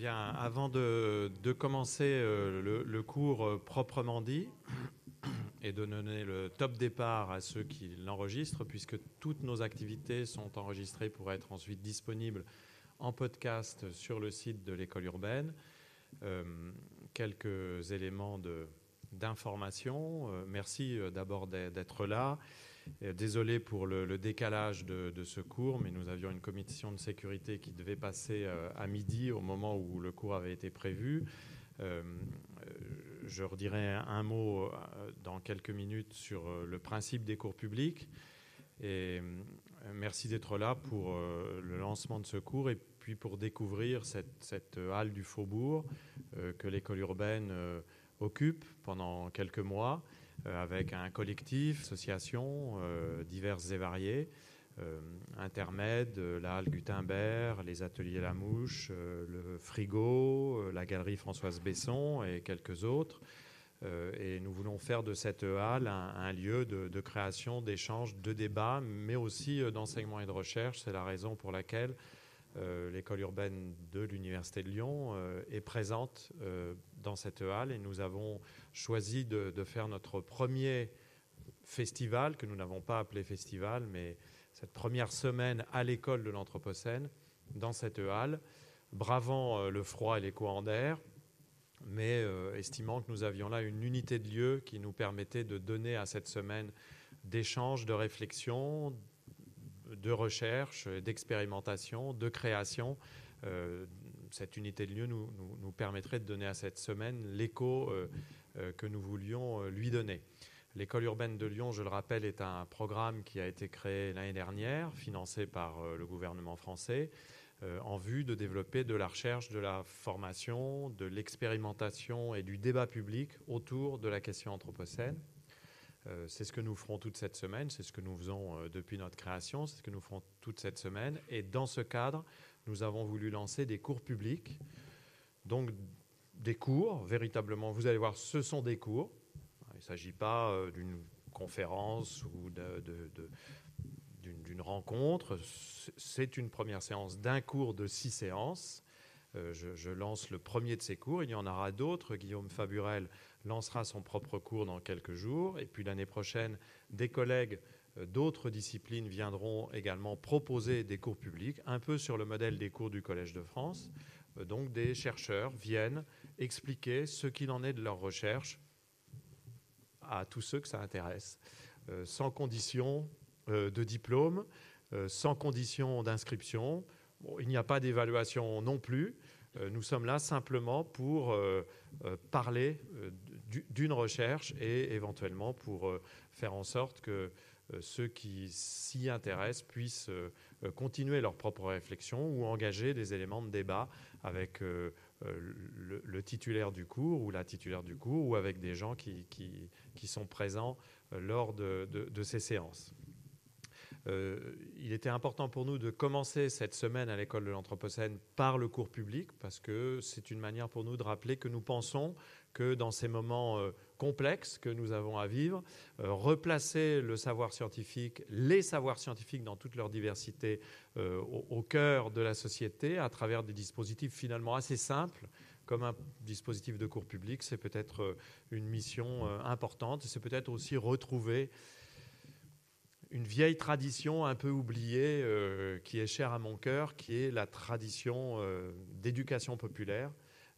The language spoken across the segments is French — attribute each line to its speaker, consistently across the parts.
Speaker 1: Bien, avant de, commencer euh, le, cours euh, proprement dit et de donner le top départ à ceux qui l'enregistrent, puisque toutes nos activités sont enregistrées pour être ensuite disponibles en podcast sur le site de l'école urbaine, euh, quelques éléments d'information. merci d'abord d'être là. Désolé pour le, décalage de, ce cours, mais nous avions une commission de sécurité qui devait passer euh, à midi au moment où le cours avait été prévu. Euh, je redirai un mot euh, dans quelques minutes sur le principe des cours publics. Et merci d'être là pour le lancement de ce cours et puis pour découvrir cette, cette halle du Faubourg que l'école urbaine occupe pendant quelques mois. Euh, avec un collectif, associations euh, diverses et variées, euh, intermèdes, la halle Gutenberg, les ateliers La Mouche, le Frigo, la galerie Françoise Besson et quelques autres. et nous voulons faire de cette halle un, lieu de, création, d'échange, de débat, mais aussi d'enseignement et de recherche. C'est la raison pour laquelle l'école urbaine de l'Université de Lyon euh, est présente euh, dans cette halle et nous avons choisi de, faire notre premier festival, que nous n'avons pas appelé festival, mais cette première semaine à l'école de l'Anthropocène dans cette halle, bravant le froid et les courants d'air, mais estimant que nous avions là une unité de lieu qui nous permettait de donner à cette semaine d'échanges, de réflexion, de recherche, d'expérimentation, de création. Euh, cette unité de lieu nous, permettrait de donner à cette semaine l'écho euh, euh, que nous voulions lui donner. L'école urbaine de Lyon, je le rappelle, est un programme qui a été créé l'année dernière, financé par le gouvernement français, en vue de développer de la recherche, de la formation, de l'expérimentation et du débat public autour de la question anthropocène. Euh, c'est ce que nous ferons toute cette semaine, c'est ce que nous faisons euh, depuis notre création, c'est ce que nous ferons toute cette semaine. Et dans ce cadre, nous avons voulu lancer des cours publics. Donc des cours, véritablement, vous allez voir, ce sont des cours. Il ne s'agit pas euh, d'une conférence ou d'une rencontre. C'est une première séance d'un cours de six séances. je, lance le premier de ces cours. Il y en aura d'autres. Guillaume Faburel lancera son propre cours dans quelques jours. Et puis l'année prochaine, des collègues euh, d'autres disciplines viendront également proposer des cours publics, un peu sur le modèle des cours du Collège de France. Euh, donc des chercheurs viennent expliquer ce qu'il en est de leur recherche à tous ceux que ça intéresse, euh, sans condition de diplôme, sans condition d'inscription. il n'y a pas d'évaluation non plus. Nous sommes là simplement pour parler d'une recherche et éventuellement pour euh, faire en sorte que euh, ceux qui s'y intéressent puissent euh, continuer leur propre réflexion ou engager des éléments de débat avec le, titulaire du cours ou la titulaire du cours ou avec des gens qui, qui, sont présents lors de, de ces séances. il était important pour nous de commencer cette semaine à l'école de l'Anthropocène par le cours public parce que c'est une manière pour nous de rappeler que nous pensons que dans ces moments euh, complexes que nous avons à vivre, euh, replacer le savoir scientifique, les savoirs scientifiques dans toute leur diversité euh, au, cœur de la société à travers des dispositifs finalement assez simples comme un dispositif de cours public, c'est peut-être une mission importante. C'est peut-être aussi retrouver une vieille tradition un peu oubliée qui est chère à mon cœur, qui est la tradition d'éducation populaire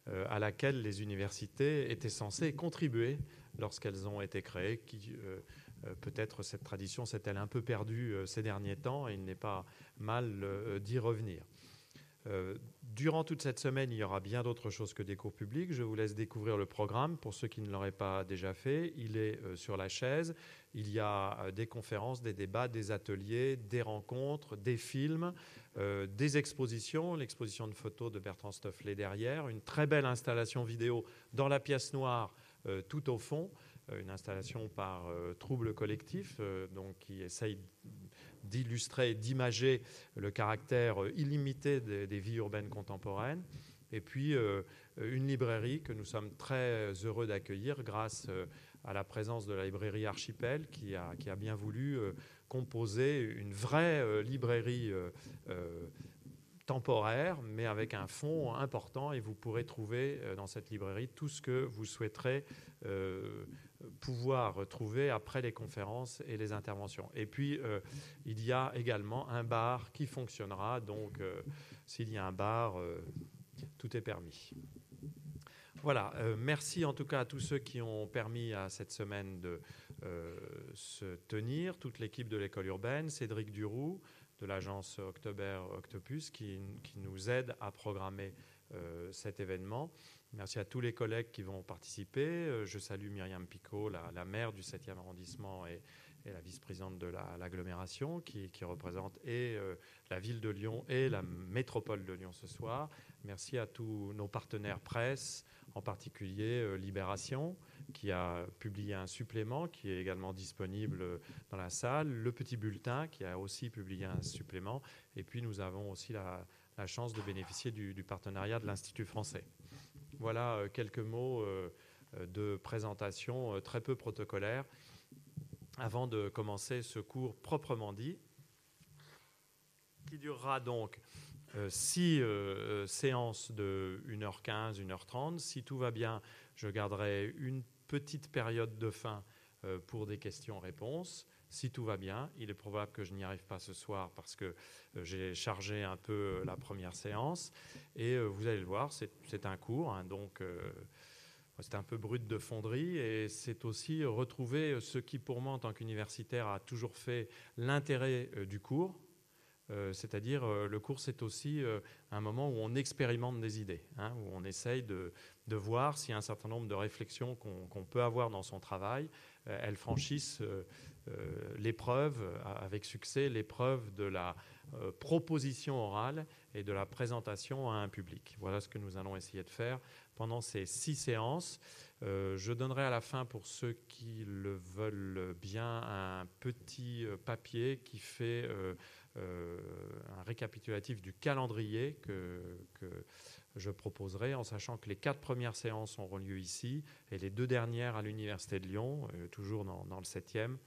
Speaker 1: à laquelle les universités étaient censées contribuer lorsqu'elles ont été créées. Qui, euh, euh, peut-être cette tradition s'est-elle un peu perdue ces derniers temps et il n'est pas mal d'y revenir. Durant toute cette semaine, il y aura bien d'autres choses que des cours publics. Je vous laisse découvrir le programme pour ceux qui ne l'auraient pas déjà fait. Il est sur la chaise. Il y a des conférences, des débats, des ateliers, des rencontres, des films, euh, des expositions, l'exposition de photos de Bertrand Stofflet derrière, une très belle installation vidéo dans la pièce noire euh, tout au fond, euh, une installation par Trouble Collectif, donc qui essaye d'illustrer d'imager le caractère illimité des, vies urbaines contemporaines. Et puis une librairie que nous sommes très heureux d'accueillir grâce à la présence de la librairie Archipel qui a, bien voulu composer une vraie euh, librairie euh, euh, temporaire, mais avec un fond important, et vous pourrez trouver dans cette librairie tout ce que vous souhaiterez pouvoir trouver après les conférences et les interventions. Et puis, il y a également un bar qui fonctionnera, donc s'il y a un bar, tout est permis. Voilà, merci en tout cas à tous ceux qui ont permis à cette semaine de se tenir, toute l'équipe de l'école urbaine, Cédric Duroux, de l'agence October Octopus qui, nous aide à programmer euh, cet événement. Merci à tous les collègues qui vont participer. Euh, je salue Myriam Picot, la, maire du 7e arrondissement et, la vice-présidente de l'agglomération qui, représente et euh, la ville de Lyon et la métropole de Lyon ce soir. Merci à tous nos partenaires presse, en particulier Libération, qui a publié un supplément qui est également disponible dans la salle, le petit bulletin qui a aussi publié un supplément, et puis nous avons aussi la, chance de bénéficier du, partenariat de l'Institut français. Voilà euh, quelques mots euh, de présentation euh, très peu protocolaire avant de commencer ce cours proprement dit, qui durera donc six séances de 1h15, 1h30. Si tout va bien, je garderai une petite période de fin euh, pour des questions-réponses. Si tout va bien, il est probable que je n'y arrive pas ce soir parce que euh, j'ai chargé un peu euh, la première séance. Et vous allez le voir, c'est un cours, hein, donc c'est un peu brut de fonderie. Et c'est aussi retrouver ce qui, pour moi, en tant qu'universitaire, a toujours fait l'intérêt du cours. C'est-à-dire, le cours, c'est aussi un moment où on expérimente des idées, hein, où on essaye de, de voir si un certain nombre de réflexions qu'on peut avoir dans son travail, euh, elles franchissent euh, euh, l'épreuve avec succès, l'épreuve de la proposition orale et de la présentation à un public. Voilà ce que nous allons essayer de faire pendant ces six séances. je donnerai à la fin, pour ceux qui le veulent bien, un petit papier qui fait un récapitulatif du calendrier que, que je proposerai, en sachant que les quatre premières séances auront lieu ici et les deux dernières à l'Université de Lyon, euh, toujours dans, le 7e,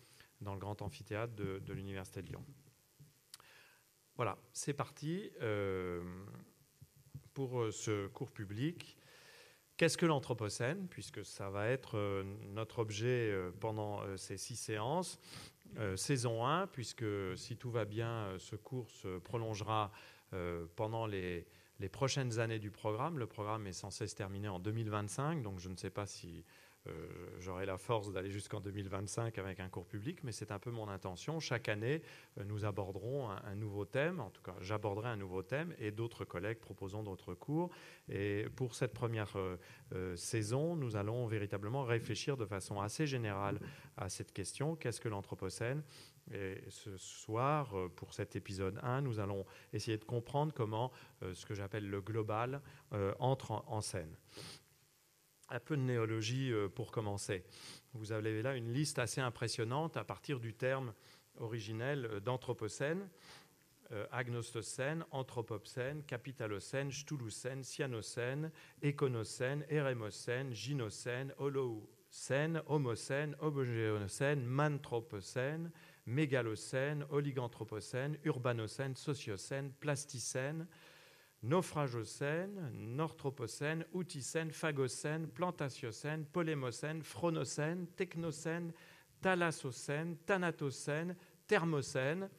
Speaker 1: dans le grand amphithéâtre de, l'Université de Lyon. Voilà, c'est parti euh, pour euh, ce cours public. Qu'est-ce que l'Anthropocène? Puisque ça va être notre objet pendant ces six séances. saison 1, puisque si tout va bien, ce cours se prolongera pendant les les prochaines années du programme. Le programme est censé se terminer en 2025, donc je ne sais pas si euh, j'aurai la force d'aller jusqu'en 2025 avec un cours public, mais c'est un peu mon intention. Chaque année, euh, nous aborderons un, nouveau thème, en tout cas j'aborderai un nouveau thème, et d'autres collègues proposeront d'autres cours. Et pour cette première euh, saison, nous allons véritablement réfléchir de façon assez générale à cette question, qu'est-ce que l'Anthropocène? Et ce soir, pour cet épisode 1, nous allons essayer de comprendre comment ce que j'appelle le global entre en scène. Un peu de néologie euh, pour commencer. Vous avez là une liste assez impressionnante à partir du terme originel euh, d'anthropocène, euh, agnostocène, anthropocène, capitalocène, stulocène, cyanocène, éconocène, érémocène, gynocène, holocène, homocène, obogéonocène, manthropocène, mégalocène, oliganthropocène, urbanocène, sociocène, plasticène, naufragocène, northropocène, outicène, phagocène, plantatiocène, polémocène, phronocène, technocène, thalassocène, thanatocène, thermocène.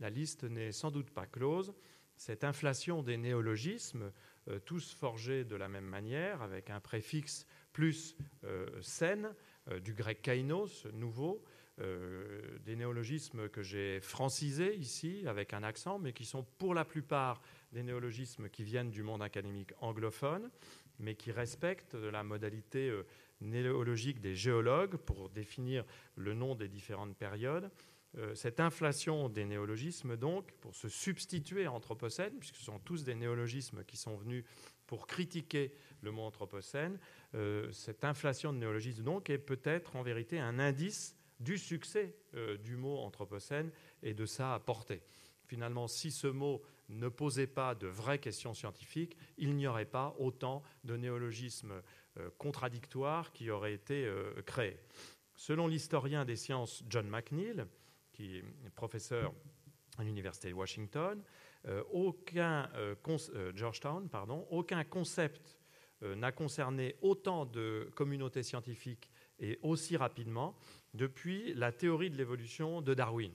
Speaker 1: La liste n'est sans doute pas close. Cette inflation des néologismes, euh, tous forgés de la même manière, avec un préfixe plus euh, scène, euh, du grec kainos, nouveau, des néologismes que j'ai francisés ici avec un accent, mais qui sont pour la plupart des néologismes qui viennent du monde académique anglophone, mais qui respectent la modalité euh, néologique des géologues pour définir le nom des différentes périodes. Euh, cette inflation des néologismes, donc, pour se substituer à Anthropocène, puisque ce sont tous des néologismes qui sont venus pour critiquer le mot Anthropocène, euh, cette inflation de néologismes, donc, est peut-être en vérité un indice du succès du mot Anthropocène et de sa portée. Finalement, si ce mot ne posait pas de vraies questions scientifiques, il n'y aurait pas autant de néologismes euh, contradictoires qui auraient été euh, créés. Selon l'historien des sciences John McNeill, qui est professeur à l'université de Washington. aucun, Georgetown, pardon, aucun concept n'a concerné autant de communautés scientifiques et aussi rapidement depuis la théorie de l'évolution de Darwin.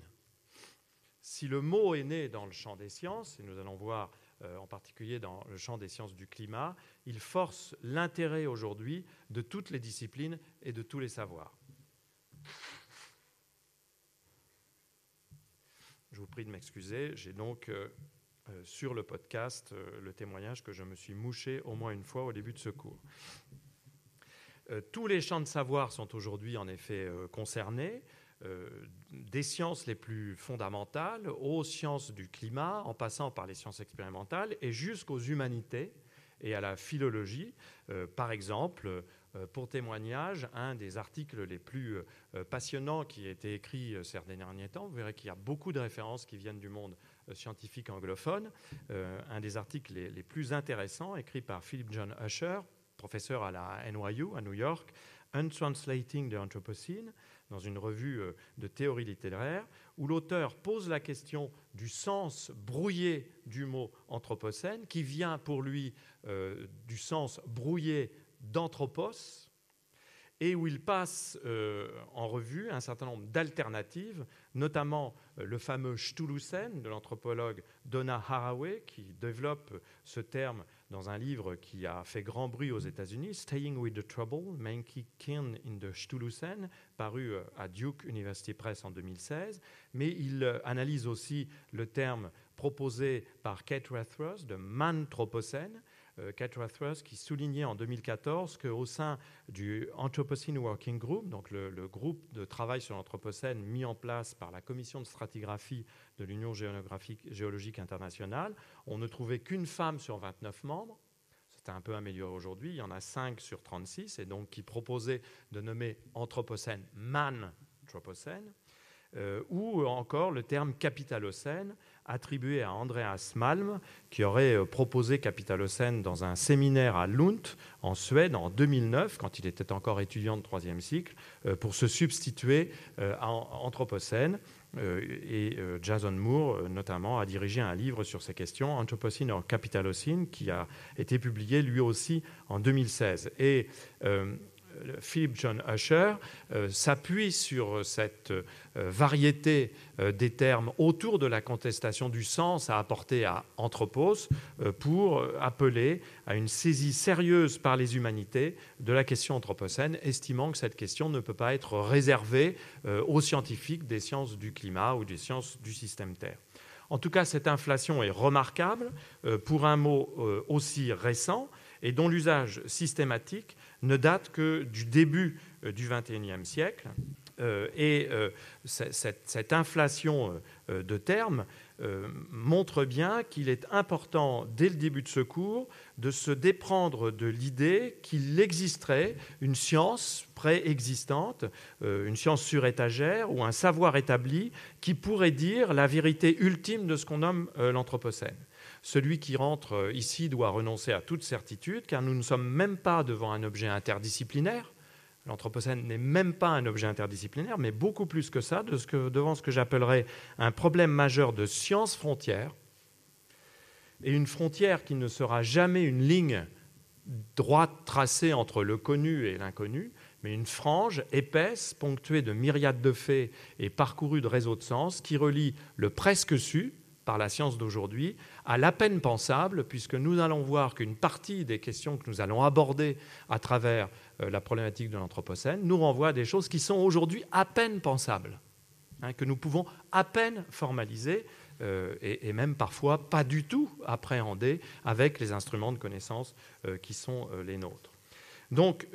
Speaker 1: Si le mot est né dans le champ des sciences, et nous allons voir euh, en particulier dans le champ des sciences du climat, il force l'intérêt aujourd'hui de toutes les disciplines et de tous les savoirs. Je vous prie de m'excuser, j'ai donc euh, euh, sur le podcast le témoignage que je me suis mouché au moins une fois au début de ce cours. Tous les champs de savoir sont aujourd'hui en effet concernés. Euh, des sciences les plus fondamentales aux sciences du climat, en passant par les sciences expérimentales et jusqu'aux humanités et à la philologie. Euh, par exemple, euh, pour témoignage, un des articles les plus passionnants qui a été écrit ces derniers temps, vous verrez qu'il y a beaucoup de références qui viennent du monde scientifique anglophone. un des articles les, les, plus intéressants, écrit par Philip John Usher, professeur à la NYU à New York, Untranslating the Anthropocene, dans une revue euh, de théorie littéraire, où l'auteur pose la question du sens brouillé du mot anthropocène, qui vient pour lui euh, du sens brouillé d'anthropos, et où il passe euh, en revue un certain nombre d'alternatives, notamment le fameux Stulusen de l'anthropologue Donna Haraway, qui développe ce terme dans un livre qui a fait grand bruit aux États-Unis, Staying with the Trouble, Menki Kin in the Stulusen, paru euh, à Duke University Press en 2016. Mais il analyse aussi le terme proposé par Kate Rathros de Manthropocène, euh, Kate Rathros, qui soulignait en 2014 qu'au sein du Anthropocene Working Group, donc le, groupe de travail sur l'Anthropocène mis en place par la commission de stratigraphie de l'Union géologique internationale, on ne trouvait qu'une femme sur 29 membres. C'était un peu amélioré aujourd'hui. Il y en a 5 sur 36, et donc qui proposait de nommer Anthropocène man Anthropocène. Euh, ou encore le terme capitalocène, attribué à Andreas Malm, qui aurait euh, proposé capitalocène dans un séminaire à Lund, en Suède, en 2009, quand il était encore étudiant de troisième cycle, euh, pour se substituer à Anthropocène. Et Jason Moore, notamment, a dirigé un livre sur ces questions, Anthropocene or Capitalocene, qui a été publié lui aussi en 2016. Et Philip John Usher euh, s'appuie sur cette euh, variété euh, des termes autour de la contestation du sens à apporter à Anthropos pour appeler à une saisie sérieuse par les humanités de la question anthropocène, estimant que cette question ne peut pas être réservée aux scientifiques des sciences du climat ou des sciences du système Terre. En tout cas, cette inflation est remarquable pour un mot aussi récent et dont l'usage systématique ne date que du début euh, du XXIe siècle. Euh, et euh, cette, inflation de termes montre bien qu'il est important, dès le début de ce cours, de se déprendre de l'idée qu'il existerait une science préexistante, une science sur étagère ou un savoir établi qui pourrait dire la vérité ultime de ce qu'on nomme l'Anthropocène. Celui qui rentre euh, ici doit renoncer à toute certitude, car nous ne sommes même pas devant un objet interdisciplinaire. L'Anthropocène n'est même pas un objet interdisciplinaire, mais beaucoup plus que ça, devant ce que j'appellerais un problème majeur de science frontière, et une frontière qui ne sera jamais une ligne droite tracée entre le connu et l'inconnu, mais une frange épaisse, ponctuée de myriades de faits et parcourue de réseaux de sens, qui relie le presque su, par la science d'aujourd'hui à la peine pensable, puisque nous allons voir qu'une partie des questions que nous allons aborder à travers euh, la problématique de l'Anthropocène nous renvoie à des choses qui sont aujourd'hui à peine pensables, hein, que nous pouvons à peine formaliser euh, et, même parfois pas du tout appréhender avec les instruments de connaissance euh, qui sont les nôtres. Donc,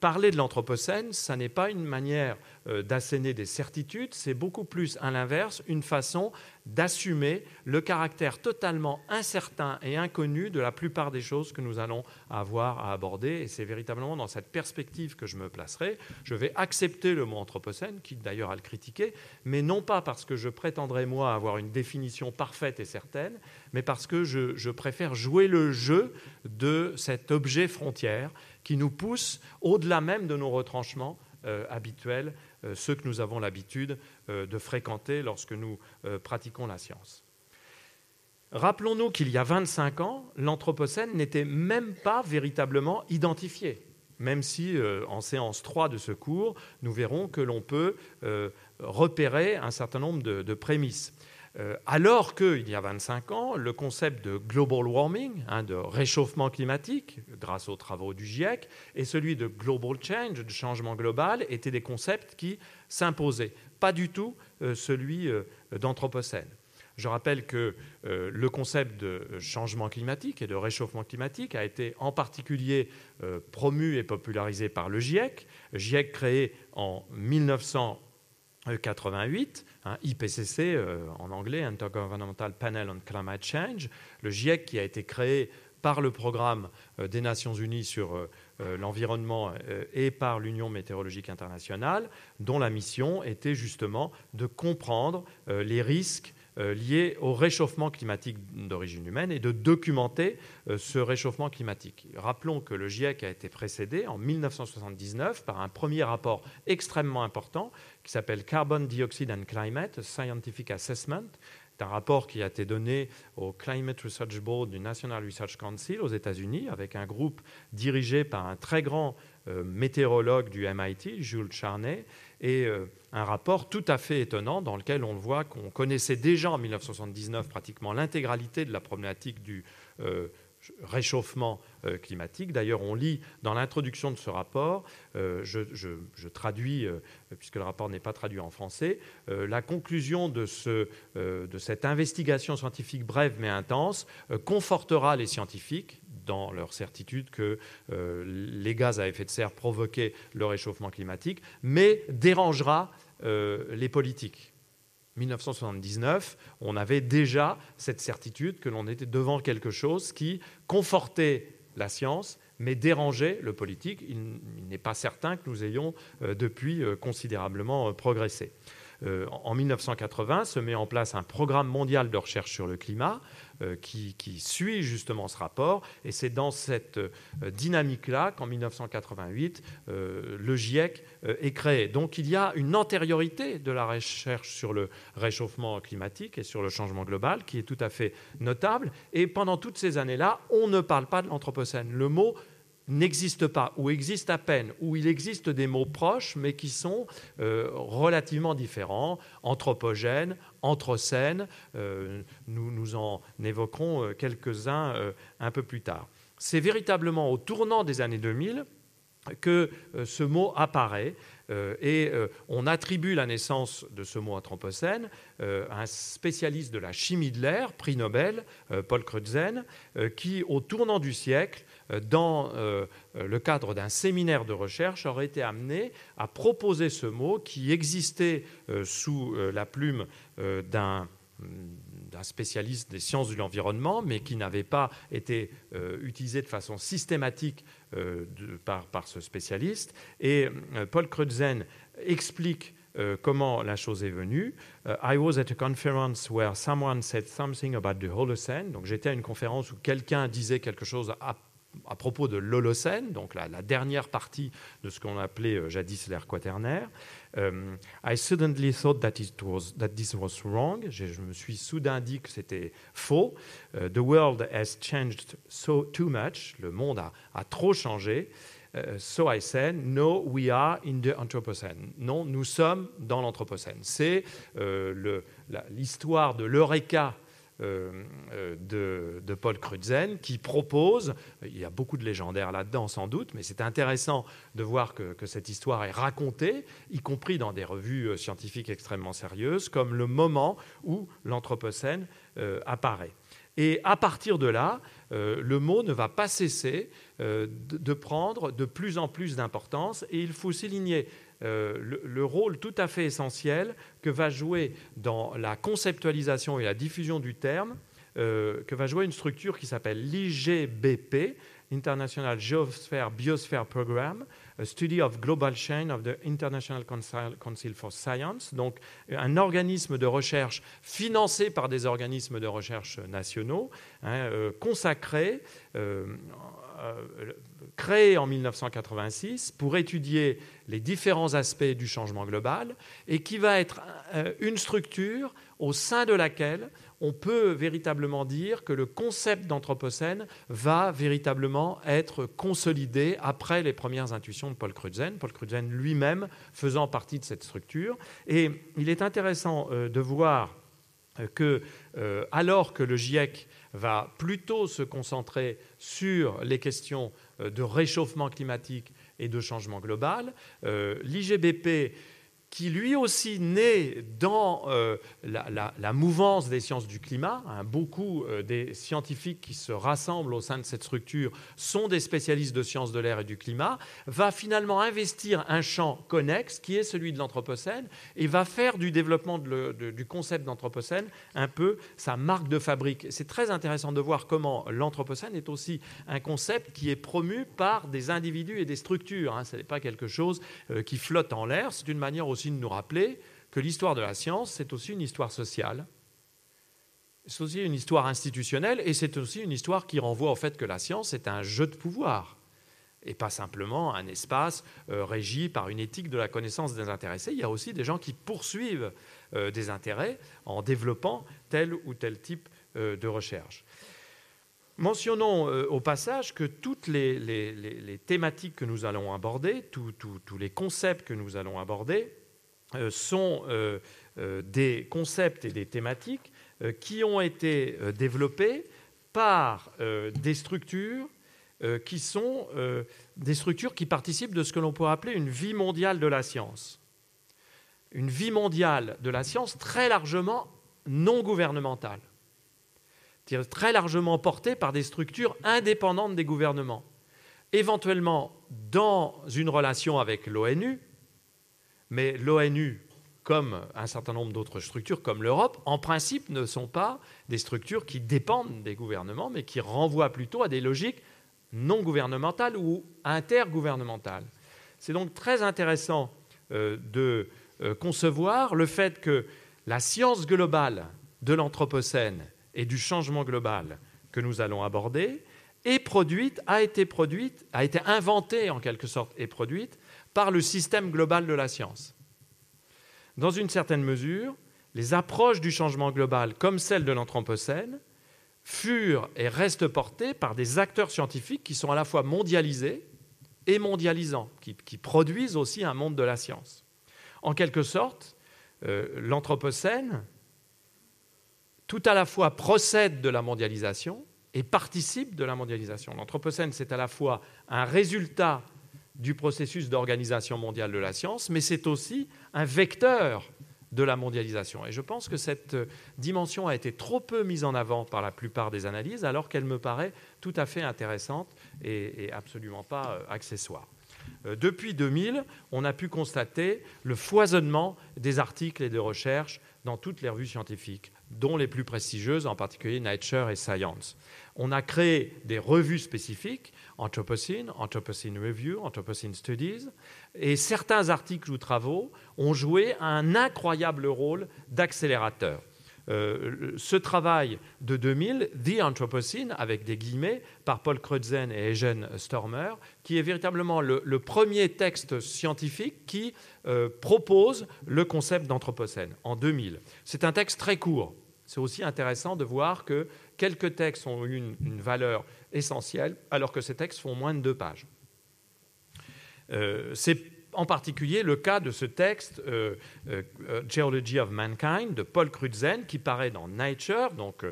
Speaker 1: parler de l'Anthropocène, ça n'est pas une manière d'asséner des certitudes, c'est beaucoup plus, à l'inverse, une façon d'assumer le caractère totalement incertain et inconnu de la plupart des choses que nous allons avoir à aborder. Et c'est véritablement dans cette perspective que je me placerai. Je vais accepter le mot anthropocène, qui d'ailleurs a le critiqué, mais non pas parce que je prétendrai, moi, avoir une définition parfaite et certaine, mais parce que je, préfère jouer le jeu de cet objet frontière qui nous pousse au-delà même de nos retranchements euh, habituels ceux que nous avons l'habitude de fréquenter lorsque nous pratiquons la science. Rappelons-nous qu'il y a 25 ans, l'Anthropocène n'était même pas véritablement identifié, même si en séance 3 de ce cours, nous verrons que l'on peut repérer un certain nombre de prémices. Euh, alors qu'il y a 25 ans, le concept de global warming, hein, de réchauffement climatique, grâce aux travaux du GIEC, et celui de global change, de changement global, étaient des concepts qui s'imposaient. Pas du tout euh, celui euh, d'Anthropocène. Je rappelle que le concept de changement climatique et de réchauffement climatique a été en particulier promu et popularisé par le GIEC, GIEC créé en 1988 IPCC, euh, en anglais, Intergovernmental Panel on Climate Change, le GIEC qui a été créé par le programme euh, des Nations Unies sur euh, l'environnement et par l'Union météorologique internationale, dont la mission était justement de comprendre les risques liés au réchauffement climatique d'origine humaine et de documenter ce réchauffement climatique. Rappelons que le GIEC a été précédé en 1979 par un premier rapport extrêmement important qui s'appelle Carbon Dioxide and Climate, Scientific Assessment. C'est un rapport qui a été donné au Climate Research Board du National Research Council aux États-Unis, avec un groupe dirigé par un très grand euh, météorologue du MIT, Jules Charney, et euh, un rapport tout à fait étonnant dans lequel on voit qu'on connaissait déjà en 1979 pratiquement l'intégralité de la problématique du euh, réchauffement euh, climatique. D'ailleurs, on lit dans l'introduction de ce rapport, je, traduis, puisque le rapport n'est pas traduit en français, la conclusion de, cette investigation scientifique brève mais intense confortera les scientifiques dans leur certitude que les gaz à effet de serre provoquaient le réchauffement climatique, mais dérangera les politiques. 1979, on avait déjà cette certitude que l'on était devant quelque chose qui confortait la science, mais dérangeait le politique. Il, n'est pas certain que nous ayons euh, depuis euh, considérablement euh, progressé. en 1980 se met en place un programme mondial de recherche sur le climat euh, qui, suit justement ce rapport. Et c'est dans cette euh, dynamique-là qu'en 1988, euh, le GIEC est créé. Donc il y a une antériorité de la recherche sur le réchauffement climatique et sur le changement global qui est tout à fait notable. Et pendant toutes ces années-là, on ne parle pas de l'Anthropocène. Le mot n'existe pas ou existe à peine, ou il existe des mots proches mais qui sont euh, relativement différents, anthropogènes, anthropocène, euh, nous, nous en évoquerons euh, quelques-uns un peu plus tard. C'est véritablement au tournant des années 2000 que ce mot apparaît et on attribue la naissance de ce mot anthropocène à un spécialiste de la chimie de l'air, prix Nobel, Paul Crutzen, qui, au tournant du siècle, euh, dans euh, le cadre d'un séminaire de recherche, aurait été amené à proposer ce mot qui existait euh, sous la plume d'un spécialiste des sciences de l'environnement, mais qui n'avait pas été utilisé de façon systématique par, par, ce spécialiste. Et Paul Crutzen explique comment la chose est venue. I was at a conference where someone said something about the Holocene. Donc j'étais à une conférence où quelqu'un disait quelque chose à propos de l'Holocène, donc la, dernière partie de ce qu'on appelait euh, jadis l'ère quaternaire. Euh, I suddenly thought that, it was, that this was wrong. Je, me suis soudain dit que c'était faux. Euh, the world has changed so too much. Le monde a, a trop changé. so I said, no, we are in the Anthropocene. Non, nous sommes dans l'Anthropocène. C'est l'histoire de l'Eureka euh, euh, de, Paul Crutzen qui propose, il y a beaucoup de légendaires là-dedans sans doute, mais c'est intéressant de voir que, cette histoire est racontée, y compris dans des revues euh, scientifiques extrêmement sérieuses, comme le moment où l'Anthropocène apparaît. Et à partir de là, le mot ne va pas cesser de, prendre de plus en plus d'importance. Et il faut souligner euh, le, rôle tout à fait essentiel que va jouer dans la conceptualisation et la diffusion du terme que va jouer une structure qui s'appelle l'IGBP, International Geosphere Biosphere Program, a Study of Global Chain of the International Council for Science, donc un organisme de recherche financé par des organismes de recherche nationaux, hein, euh, consacré, euh, euh, créé en 1986 pour étudier les différents aspects du changement global et qui va être une structure au sein de laquelle on peut véritablement dire que le concept d'anthropocène va véritablement être consolidé après les premières intuitions de Paul Crutzen, Paul Crutzen lui-même faisant partie de cette structure. Et il est intéressant euh, de voir euh, que, euh, alors que le GIEC va plutôt se concentrer sur les questions de réchauffement climatique et de changement global, l'IGBP qui lui aussi naît dans euh, la, mouvance des sciences du climat. Hein, beaucoup euh, des scientifiques qui se rassemblent au sein de cette structure sont des spécialistes de sciences de l'air et du climat, va finalement investir un champ connexe qui est celui de l'Anthropocène et va faire du développement du concept d'Anthropocène un peu sa marque de fabrique. C'est très intéressant de voir comment l'Anthropocène est aussi un concept qui est promu par des individus et des structures. Hein. Ce n'est pas quelque chose euh, qui flotte en l'air, c'est une manière aussi aussi de nous rappeler que l'histoire de la science, c'est aussi une histoire sociale, c'est aussi une histoire institutionnelle, et c'est aussi une histoire qui renvoie au fait que la science est un jeu de pouvoir, et pas simplement un espace euh, régi par une éthique de la connaissance des intéressés. Il y a aussi des gens qui poursuivent euh, des intérêts en développant tel ou tel type euh, de recherche. Mentionnons au passage que toutes les, thématiques que nous allons aborder, tous les concepts que nous allons aborder, sont euh, euh, des concepts et des thématiques qui ont été développés par des structures qui sont des structures qui participent de ce que l'on peut appeler une vie mondiale de la science. Une vie mondiale de la science très largement non gouvernementale, très largement portée par des structures indépendantes des gouvernements, éventuellement dans une relation avec l'ONU, mais l'ONU, comme un certain nombre d'autres structures, comme l'Europe, en principe ne sont pas des structures qui dépendent des gouvernements, mais qui renvoient plutôt à des logiques non gouvernementales ou intergouvernementales. C'est donc très intéressant euh, de euh, concevoir le fait que la science globale de l'Anthropocène et du changement global que nous allons aborder est produite, a été produite, a été inventée en quelque sorte et produite par le système global de la science. Dans une certaine mesure, les approches du changement global, comme celles de l'Anthropocène, furent et restent portées par des acteurs scientifiques qui sont à la fois mondialisés et mondialisants, qui, produisent aussi un monde de la science. En quelque sorte, euh, l'Anthropocène, tout à la fois procède de la mondialisation et participe de la mondialisation. L'Anthropocène, c'est à la fois un résultat du processus d'organisation mondiale de la science, mais c'est aussi un vecteur de la mondialisation. Et je pense que cette dimension a été trop peu mise en avant par la plupart des analyses, alors qu'elle me paraît tout à fait intéressante et, absolument pas euh, accessoire. Euh, depuis 2000, on a pu constater le foisonnement des articles et des recherches dans toutes les revues scientifiques, dont les plus prestigieuses, en particulier Nature et Science. On a créé des revues spécifiques Anthropocene, Anthropocene Review, Anthropocene Studies, et certains articles ou travaux ont joué un incroyable rôle d'accélérateur. Euh, ce travail de 2000, The Anthropocene, avec des guillemets, par Paul Crutzen et Eugene Stormer, qui est véritablement le, premier texte scientifique qui euh, propose le concept d'Anthropocène en 2000. C'est un texte très court. C'est aussi intéressant de voir que quelques textes ont eu une, valeur essentielle, alors que ces textes font moins de deux pages. Euh, c'est en particulier le cas de ce texte euh, euh, Geology of Mankind de Paul Crutzen qui paraît dans Nature. Donc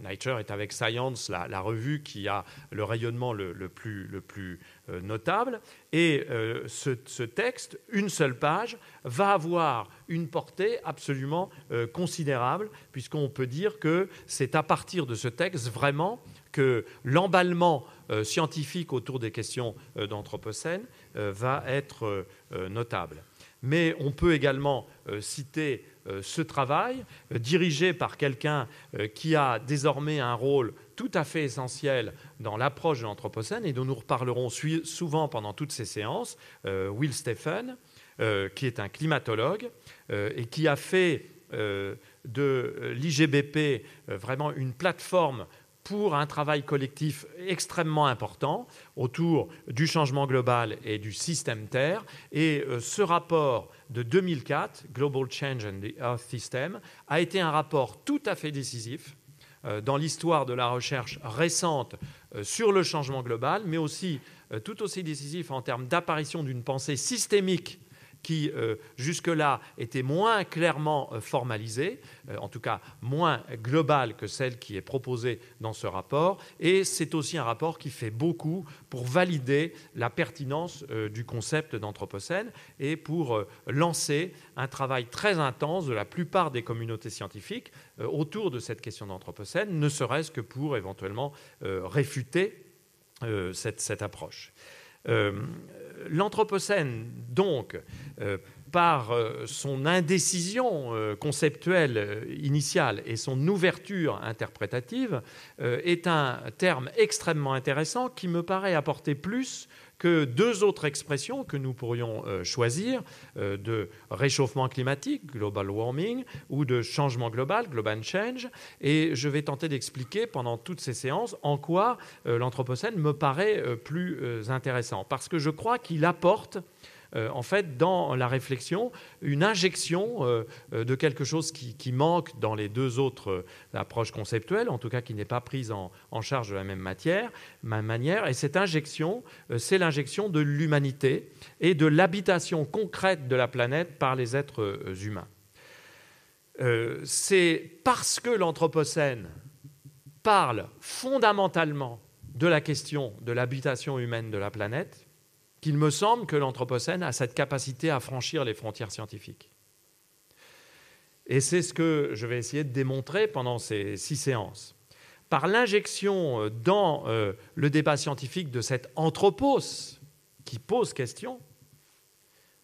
Speaker 1: Nature est avec Science la, revue qui a le rayonnement le, plus, le plus notable. Et ce, texte, une seule page, va avoir une portée absolument considérable puisqu'on peut dire que c'est à partir de ce texte vraiment que l'emballement euh, scientifique autour des questions euh, d'Anthropocène euh, va être notable. Mais on peut également citer ce travail, dirigé par quelqu'un qui a désormais un rôle tout à fait essentiel dans l'approche de l'Anthropocène et dont nous reparlerons souvent pendant toutes ces séances, Will Stephen, qui est un climatologue et qui a fait de l'IGBP vraiment une plateforme pour un travail collectif extrêmement important autour du changement global et du système Terre. Et euh, ce rapport de 2004, Global Change and the Earth System, a été un rapport tout à fait décisif euh, dans l'histoire de la recherche récente euh, sur le changement global, mais aussi tout aussi décisif en termes d'apparition d'une pensée systémique qui euh, jusque-là était moins clairement euh, formalisée, euh, en tout cas moins globale que celle qui est proposée dans ce rapport. Et c'est aussi un rapport qui fait beaucoup pour valider la pertinence du concept d'Anthropocène et pour lancer un travail très intense de la plupart des communautés scientifiques autour de cette question d'Anthropocène, ne serait-ce que pour éventuellement réfuter cette, cette, approche l'Anthropocène, donc, euh, par euh, son indécision euh, conceptuelle initiale et son ouverture interprétative, est un terme extrêmement intéressant qui me paraît apporter plus que deux autres expressions que nous pourrions euh, choisir, euh, de réchauffement climatique, global warming, ou de changement global, global change. Et je vais tenter d'expliquer pendant toutes ces séances en quoi euh, l'Anthropocène me paraît plus intéressant. Parce que je crois qu'il apporte en fait, dans la réflexion, une injection euh, euh, de quelque chose qui, manque dans les deux autres approches conceptuelles, en tout cas qui n'est pas prise en, charge de la même, matière, même manière. Et cette injection, c'est l'injection de l'humanité et de l'habitation concrète de la planète par les êtres humains. c'est parce que l'Anthropocène parle fondamentalement de la question de l'habitation humaine de la planète qu'il me semble que l'Anthropocène a cette capacité à franchir les frontières scientifiques. Et c'est ce que je vais essayer de démontrer pendant ces six séances. Par l'injection dans euh, le débat scientifique de cet anthropos qui pose question,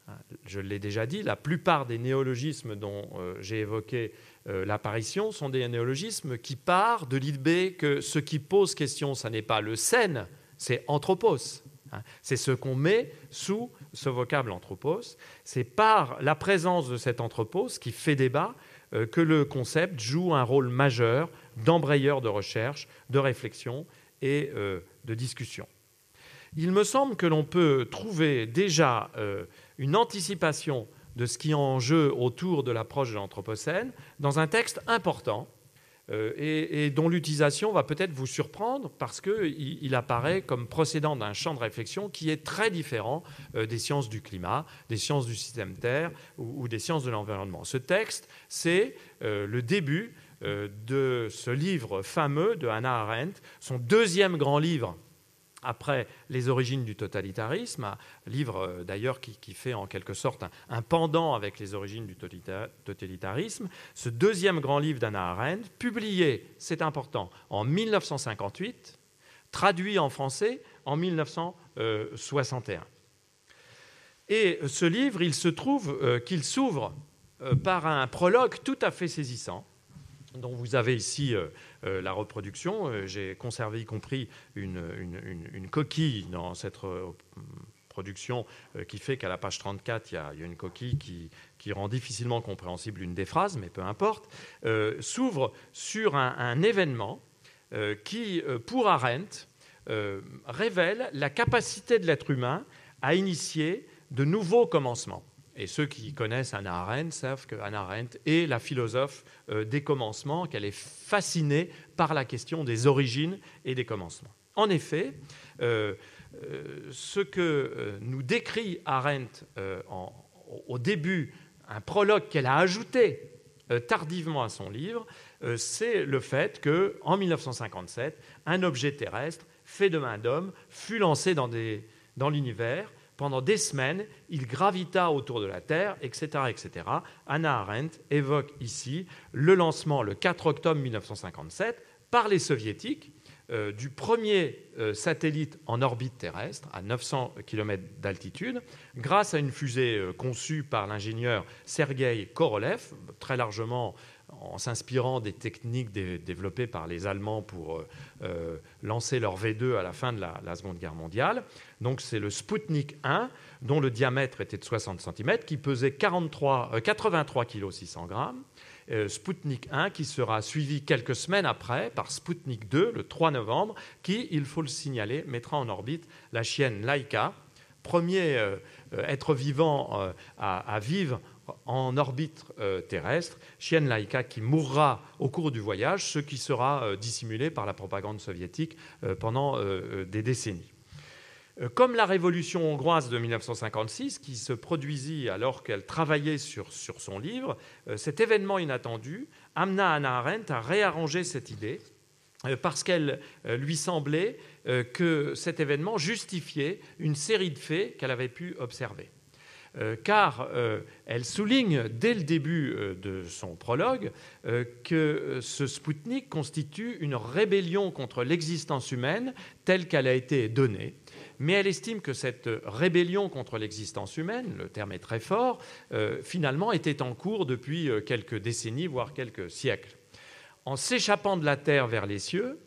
Speaker 1: hein, je l'ai déjà dit, la plupart des néologismes dont euh, j'ai évoqué euh, l'apparition sont des néologismes qui partent de l'idée que ce qui pose question, ce n'est pas le scène, c'est anthropos. Hein. C'est ce qu'on met sous ce vocable anthropos. C'est par la présence de cet anthropos qui fait débat euh, que le concept joue un rôle majeur d'embrayeur de recherche, de réflexion et euh, de discussion. Il me semble que l'on peut trouver déjà euh, une anticipation de ce qui est en jeu autour de l'approche de l'Anthropocène dans un texte important euh, et, dont l'utilisation va peut-être vous surprendre parce qu'il il apparaît comme procédant d'un champ de réflexion qui est très différent euh, des sciences du climat, des sciences du système Terre ou, des sciences de l'environnement. Ce texte, c'est euh, le début de ce livre fameux de Hannah Arendt, son deuxième grand livre après les origines du totalitarisme, un livre euh, d'ailleurs qui, fait en quelque sorte un, pendant avec les origines du totalitarisme, ce deuxième grand livre d'Anna Arendt, publié, c'est important, en 1958, traduit en français en 1961. Et ce livre, il se trouve euh, qu'il s'ouvre euh, par un prologue tout à fait saisissant, dont vous avez ici euh, la reproduction. Euh, j'ai conservé y compris une, coquille dans cette production euh, qui fait qu'à la page 34, il y, a, une coquille qui, rend difficilement compréhensible une des phrases, mais peu importe, s'ouvre sur un, événement qui, pour Arendt, révèle la capacité de l'être humain à initier de nouveaux commencements. Et ceux qui connaissent Anna Arendt savent que Anna Arendt est la philosophe euh, des commencements, qu'elle est fascinée par la question des origines et des commencements. En effet, euh, euh, ce que nous décrit Arendt au début, un prologue qu'elle a ajouté tardivement à son livre, c'est le fait qu'en 1957, un objet terrestre fait de main d'homme fut lancé dans l'univers pendant des semaines, il gravita autour de la Terre, etc. etc. Anna Arendt évoque ici le lancement le 4 octobre 1957 par les soviétiques du premier satellite en orbite terrestre à 900 km d'altitude grâce à une fusée conçue par l'ingénieur Sergei Korolev, très largement en s'inspirant des techniques développées par les Allemands pour lancer leur V2 à la fin de la, Seconde Guerre mondiale. Donc c'est le Sputnik 1 dont le diamètre était de 60 cm, qui pesait 83 kg 600 grammes euh, Sputnik 1 qui sera suivi quelques semaines après par Sputnik 2 le 3 novembre qui, il faut le signaler, mettra en orbite la chienne Laika, premier euh, être vivant euh, à, vivre en orbite terrestre, chienne Laika qui mourra au cours du voyage, ce qui sera dissimulé par la propagande soviétique pendant des décennies. Euh, comme la révolution hongroise de 1956, qui se produisit alors qu'elle travaillait sur, sur, son livre, euh, cet événement inattendu amena Anna Arendt à réarranger cette idée euh, parce qu'elle lui semblait que cet événement justifiait une série de faits qu'elle avait pu observer. Car elle souligne dès le début de son prologue que ce Spoutnik constitue une rébellion contre l'existence humaine telle qu'elle a été donnée mais elle estime que cette rébellion contre l'existence humaine, le terme est très fort, euh, finalement était en cours depuis euh, quelques décennies, voire quelques siècles. En s'échappant de la Terre vers les cieux,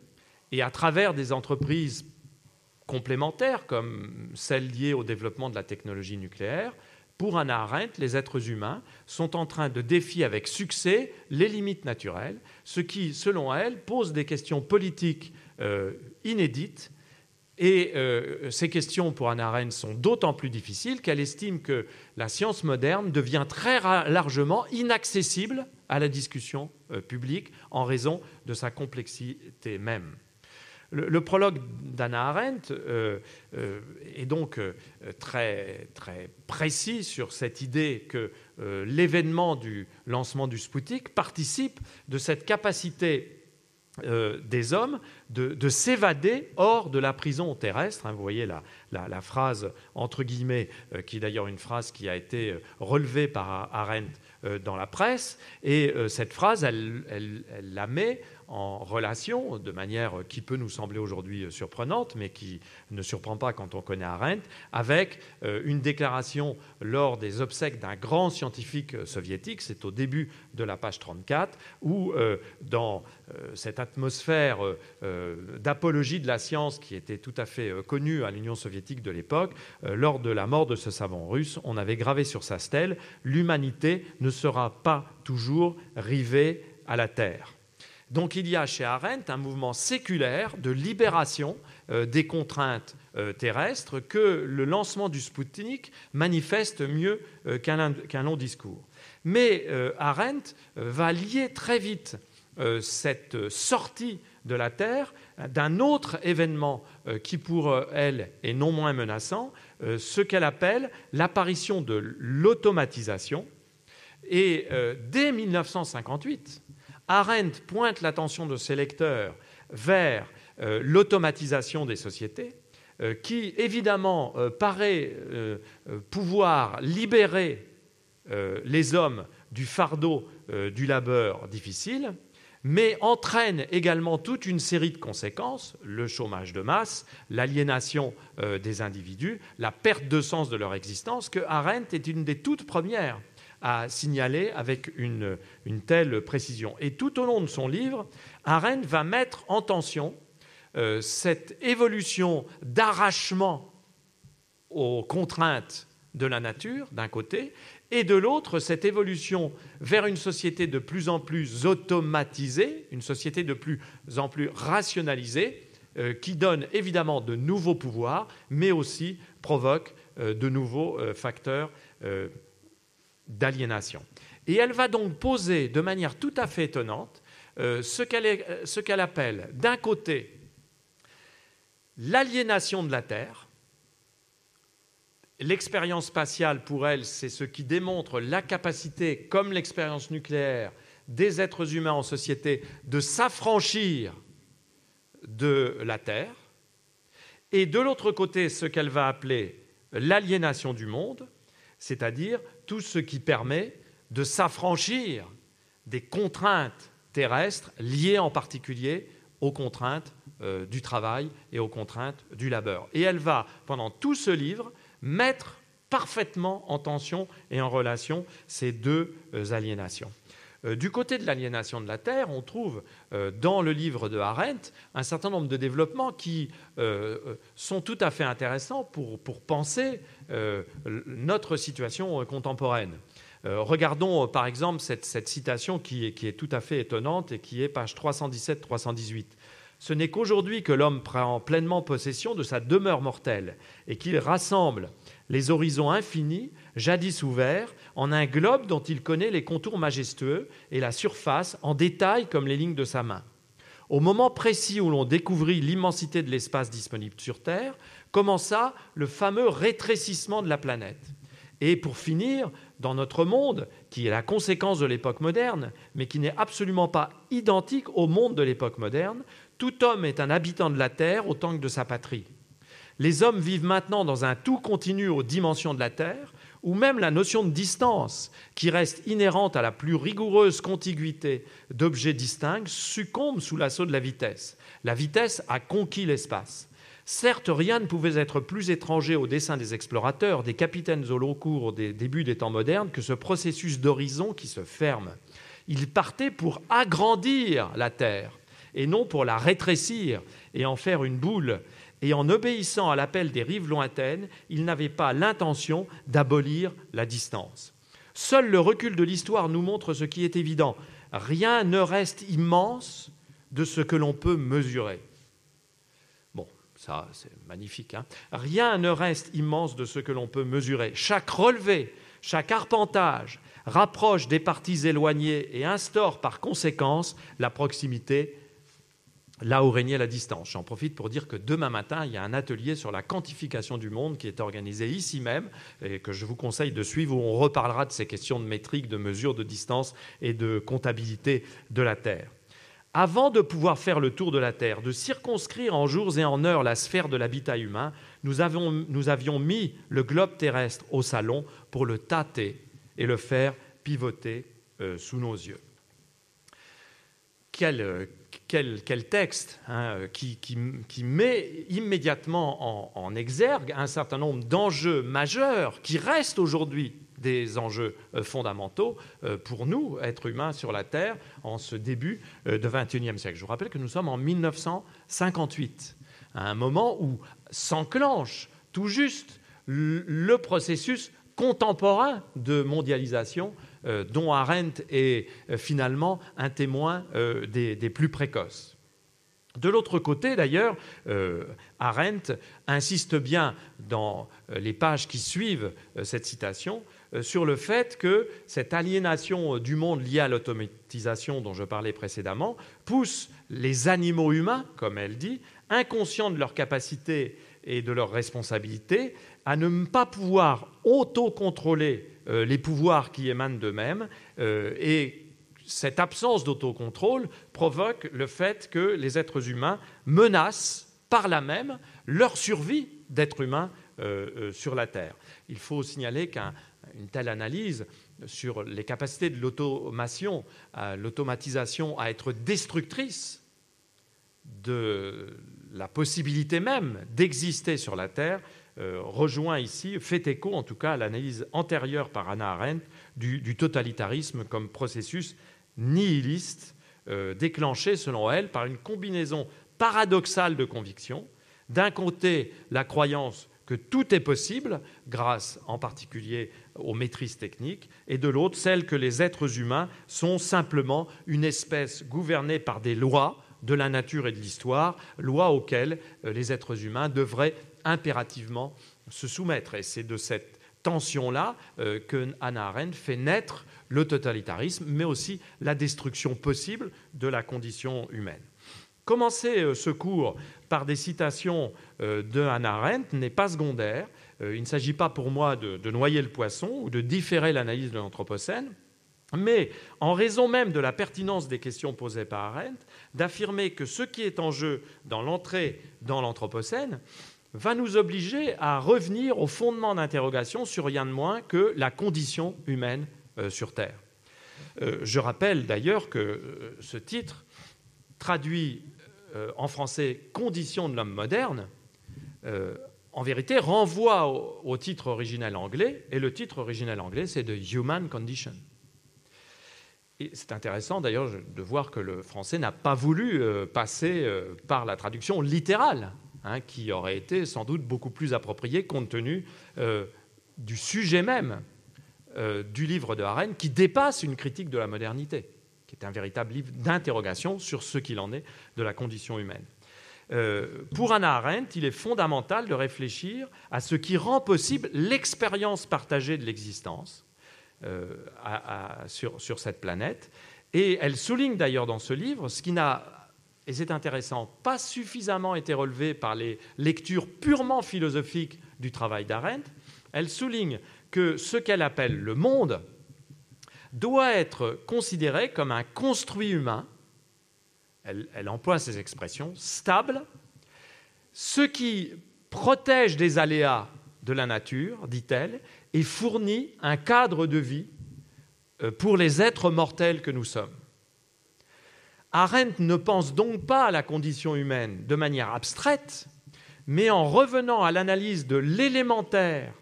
Speaker 1: et à travers des entreprises complémentaires comme celles liées au développement de la technologie nucléaire, pour Anna Arendt, les êtres humains sont en train de défier avec succès les limites naturelles, ce qui, selon elle, pose des questions politiques euh, inédites et euh, ces questions pour Anna Arendt sont d'autant plus difficiles qu'elle estime que la science moderne devient très largement inaccessible à la discussion euh, publique en raison de sa complexité même. Le, prologue d'Anna Arendt euh, est donc très, très précis sur cette idée que l'événement du lancement du Sputnik participe de cette capacité des hommes de, s'évader hors de la prison terrestre. Hein. vous voyez la, phrase, entre guillemets, euh, qui est d'ailleurs une phrase qui a été euh, relevée par Arendt euh, dans la presse. Et cette phrase, elle, elle, la met en relation, de manière qui peut nous sembler aujourd'hui surprenante, mais qui ne surprend pas quand on connaît Arendt, avec euh, une déclaration lors des obsèques d'un grand scientifique soviétique, c'est au début de la page 34, où euh, dans euh, cette atmosphère d'apologie de la science qui était tout à fait connue à l'Union soviétique de l'époque, lors de la mort de ce savant russe, on avait gravé sur sa stèle L'humanité ne sera pas toujours rivée à la Terre. Donc il y a chez Arendt un mouvement séculaire de libération euh, des contraintes euh, terrestres que le lancement du Sputnik manifeste mieux euh, qu'un long discours. Mais Arendt va lier très vite cette sortie de la Terre d'un autre événement qui pour elle est non moins menaçant, ce qu'elle appelle l'apparition de l'automatisation. Et dès 1958, Arendt pointe l'attention de ses lecteurs vers euh, l'automatisation des sociétés, euh, qui évidemment euh, paraît pouvoir libérer les hommes du fardeau du labeur difficile, mais entraîne également toute une série de conséquences, le chômage de masse, l'aliénation des individus, la perte de sens de leur existence, que Arendt est une des toutes premières à signaler avec une, telle précision. Et tout au long de son livre, Arendt va mettre en tension euh, cette évolution d'arrachement aux contraintes de la nature, d'un côté, et de l'autre, cette évolution vers une société de plus en plus automatisée, une société de plus en plus rationalisée, euh, qui donne évidemment de nouveaux pouvoirs, mais aussi provoque euh, de nouveaux facteurs d'aliénation. Et elle va donc poser de manière tout à fait étonnante euh, euh, ce qu'elle appelle d'un côté l'aliénation de la Terre. L'expérience spatiale, pour elle, c'est ce qui démontre la capacité, comme l'expérience nucléaire, des êtres humains en société de s'affranchir de la Terre. Et de l'autre côté, ce qu'elle va appeler l'aliénation du monde, c'est-à-dire tout ce qui permet de s'affranchir des contraintes terrestres liées en particulier aux contraintes euh, du travail et aux contraintes du labeur. Et elle va, pendant tout ce livre, mettre parfaitement en tension et en relation ces deux euh, aliénations. Euh, du côté de l'aliénation de la terre, on trouve dans le livre de Arendt un certain nombre de développements qui sont tout à fait intéressants pour, penser notre situation contemporaine. regardons par exemple cette, citation qui est, tout à fait étonnante et qui est page 317-318 ce n'est qu'aujourd'hui que l'homme prend pleinement possession de sa demeure mortelle et qu'il rassemble les horizons infinis, jadis ouverts, en un globe dont il connaît les contours majestueux et la surface en détail comme les lignes de sa main. Au moment précis où l'on découvrit l'immensité de l'espace disponible sur Terre, commença le fameux rétrécissement de la planète. Et pour finir, dans notre monde, qui est la conséquence de l'époque moderne, mais qui n'est absolument pas identique au monde de l'époque moderne, tout homme est un habitant de la Terre autant que de sa patrie. Les hommes vivent maintenant dans un tout continu aux dimensions de la Terre, où même la notion de distance, qui reste inhérente à la plus rigoureuse contiguïté d'objets distincts, succombe sous l'assaut de la vitesse. La vitesse a conquis l'espace. Certes, rien ne pouvait être plus étranger au dessin des explorateurs, des capitaines au long cours des débuts des temps modernes, que ce processus d'horizon qui se ferme. Ils partaient pour agrandir la Terre, et non pour la rétrécir et en faire une boule. Et en obéissant à l'appel des rives lointaines, il n'avait pas l'intention d'abolir la distance. Seul le recul de l'histoire nous montre ce qui est évident. Rien ne reste immense de ce que l'on peut mesurer. Bon, ça c'est magnifique. Hein Rien ne reste immense de ce que l'on peut mesurer. Chaque relevé, chaque arpentage rapproche des parties éloignées et instaure par conséquence la proximité là où régnait la distance. J'en profite pour dire que demain matin, il y a un atelier sur la quantification du monde qui est organisé ici même et que je vous conseille de suivre où on reparlera de ces questions de métrique, de mesure de distance et de comptabilité de la Terre. Avant de pouvoir faire le tour de la Terre, de circonscrire en jours et en heures la sphère de l'habitat humain, nous, avions mis le globe terrestre au salon pour le tâter et le faire pivoter euh, sous nos yeux. Quel, euh, quel, texte hein, qui, met immédiatement en, exergue un certain nombre d'enjeux majeurs qui restent aujourd'hui des enjeux euh, fondamentaux euh, pour nous, êtres humains sur la Terre, en ce début euh, de XXIe siècle. Je vous rappelle que nous sommes en 1958, à un moment où s'enclenche tout juste le processus contemporain de mondialisation euh, dont Arendt est euh, finalement un témoin euh, des, plus précoces. De l'autre côté, d'ailleurs, Arendt insiste bien dans les pages qui suivent cette citation sur le fait que cette aliénation du monde liée à l'automatisation dont je parlais précédemment pousse les animaux humains, comme elle dit, inconscients de leurs capacités et de leurs responsabilités, à ne pas pouvoir autocontrôler euh, les pouvoirs qui émanent d'eux-mêmes. Euh, et cette absence d'autocontrôle provoque le fait que les êtres humains menacent par là même leur survie d'êtres humains euh, sur la Terre. Il faut signaler qu'une telle analyse sur les capacités de l'automation, l'automatisation à être destructrice de la possibilité même d'exister sur la Terre euh, rejoint ici, fait écho en tout cas à l'analyse antérieure par Anna Arendt du, totalitarisme comme processus nihiliste euh, déclenché, selon elle, par une combinaison paradoxale de convictions. D'un côté, la croyance que tout est possible, grâce en particulier aux maîtrises techniques, et de l'autre, celle que les êtres humains sont simplement une espèce gouvernée par des lois de la nature et de l'histoire, lois auxquelles euh, les êtres humains devraient impérativement se soumettre. Et c'est de cette tension-là euh, que Hannah Arendt fait naître le totalitarisme, mais aussi la destruction possible de la condition humaine. Commencer euh, ce cours? Par des citations euh, de Hannah Arendt n'est pas secondaire. il ne s'agit pas pour moi de, de, noyer le poisson ou de différer l'analyse de l'Anthropocène, mais en raison même de la pertinence des questions posées par Arendt, d'affirmer que ce qui est en jeu dans l'entrée dans l'Anthropocène, va nous obliger à revenir au fondement d'interrogation sur rien de moins que la condition humaine euh, sur Terre. Euh, je rappelle d'ailleurs que euh, ce titre traduit en français Conditions de l'homme moderne, en vérité renvoie au, titre originel anglais, et le titre originel anglais, c'est The Human Condition. C'est intéressant d'ailleurs de voir que le français n'a pas voulu passer par la traduction littérale, hein, qui aurait été sans doute beaucoup plus appropriée compte tenu du sujet même euh, du livre de Arendt qui dépasse une critique de la modernité, qui est un véritable livre d'interrogation sur ce qu'il en est de la condition humaine. Euh, pour Anna Arendt, il est fondamental de réfléchir à ce qui rend possible l'expérience partagée de l'existence euh, sur, cette planète. Et elle souligne d'ailleurs dans ce livre ce qui n'a, et c'est intéressant, pas suffisamment été relevé par les lectures purement philosophiques du travail d'Arendt. Elle souligne que ce qu'elle appelle le monde doit être considéré comme un construit humain, elle, emploie ces expressions, stable, ce qui protège des aléas de la nature, dit-elle, et fournit un cadre de vie euh, pour les êtres mortels que nous sommes. Arendt ne pense donc pas à la condition humaine de manière abstraite, mais en revenant à l'analyse de l'élémentaire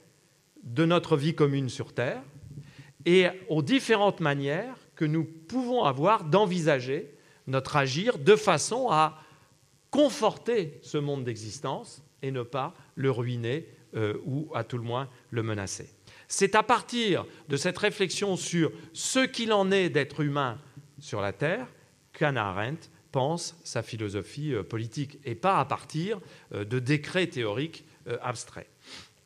Speaker 1: de notre vie commune sur Terre et aux différentes manières que nous pouvons avoir d'envisager notre agir de façon à conforter ce monde d'existence et ne pas le ruiner euh, ou à tout le moins le menacer. C'est à partir de cette réflexion sur ce qu'il en est d'être humain sur la Terre qu'Anna Arendt pense sa philosophie euh, politique et pas à partir euh, de décrets théoriques abstraits.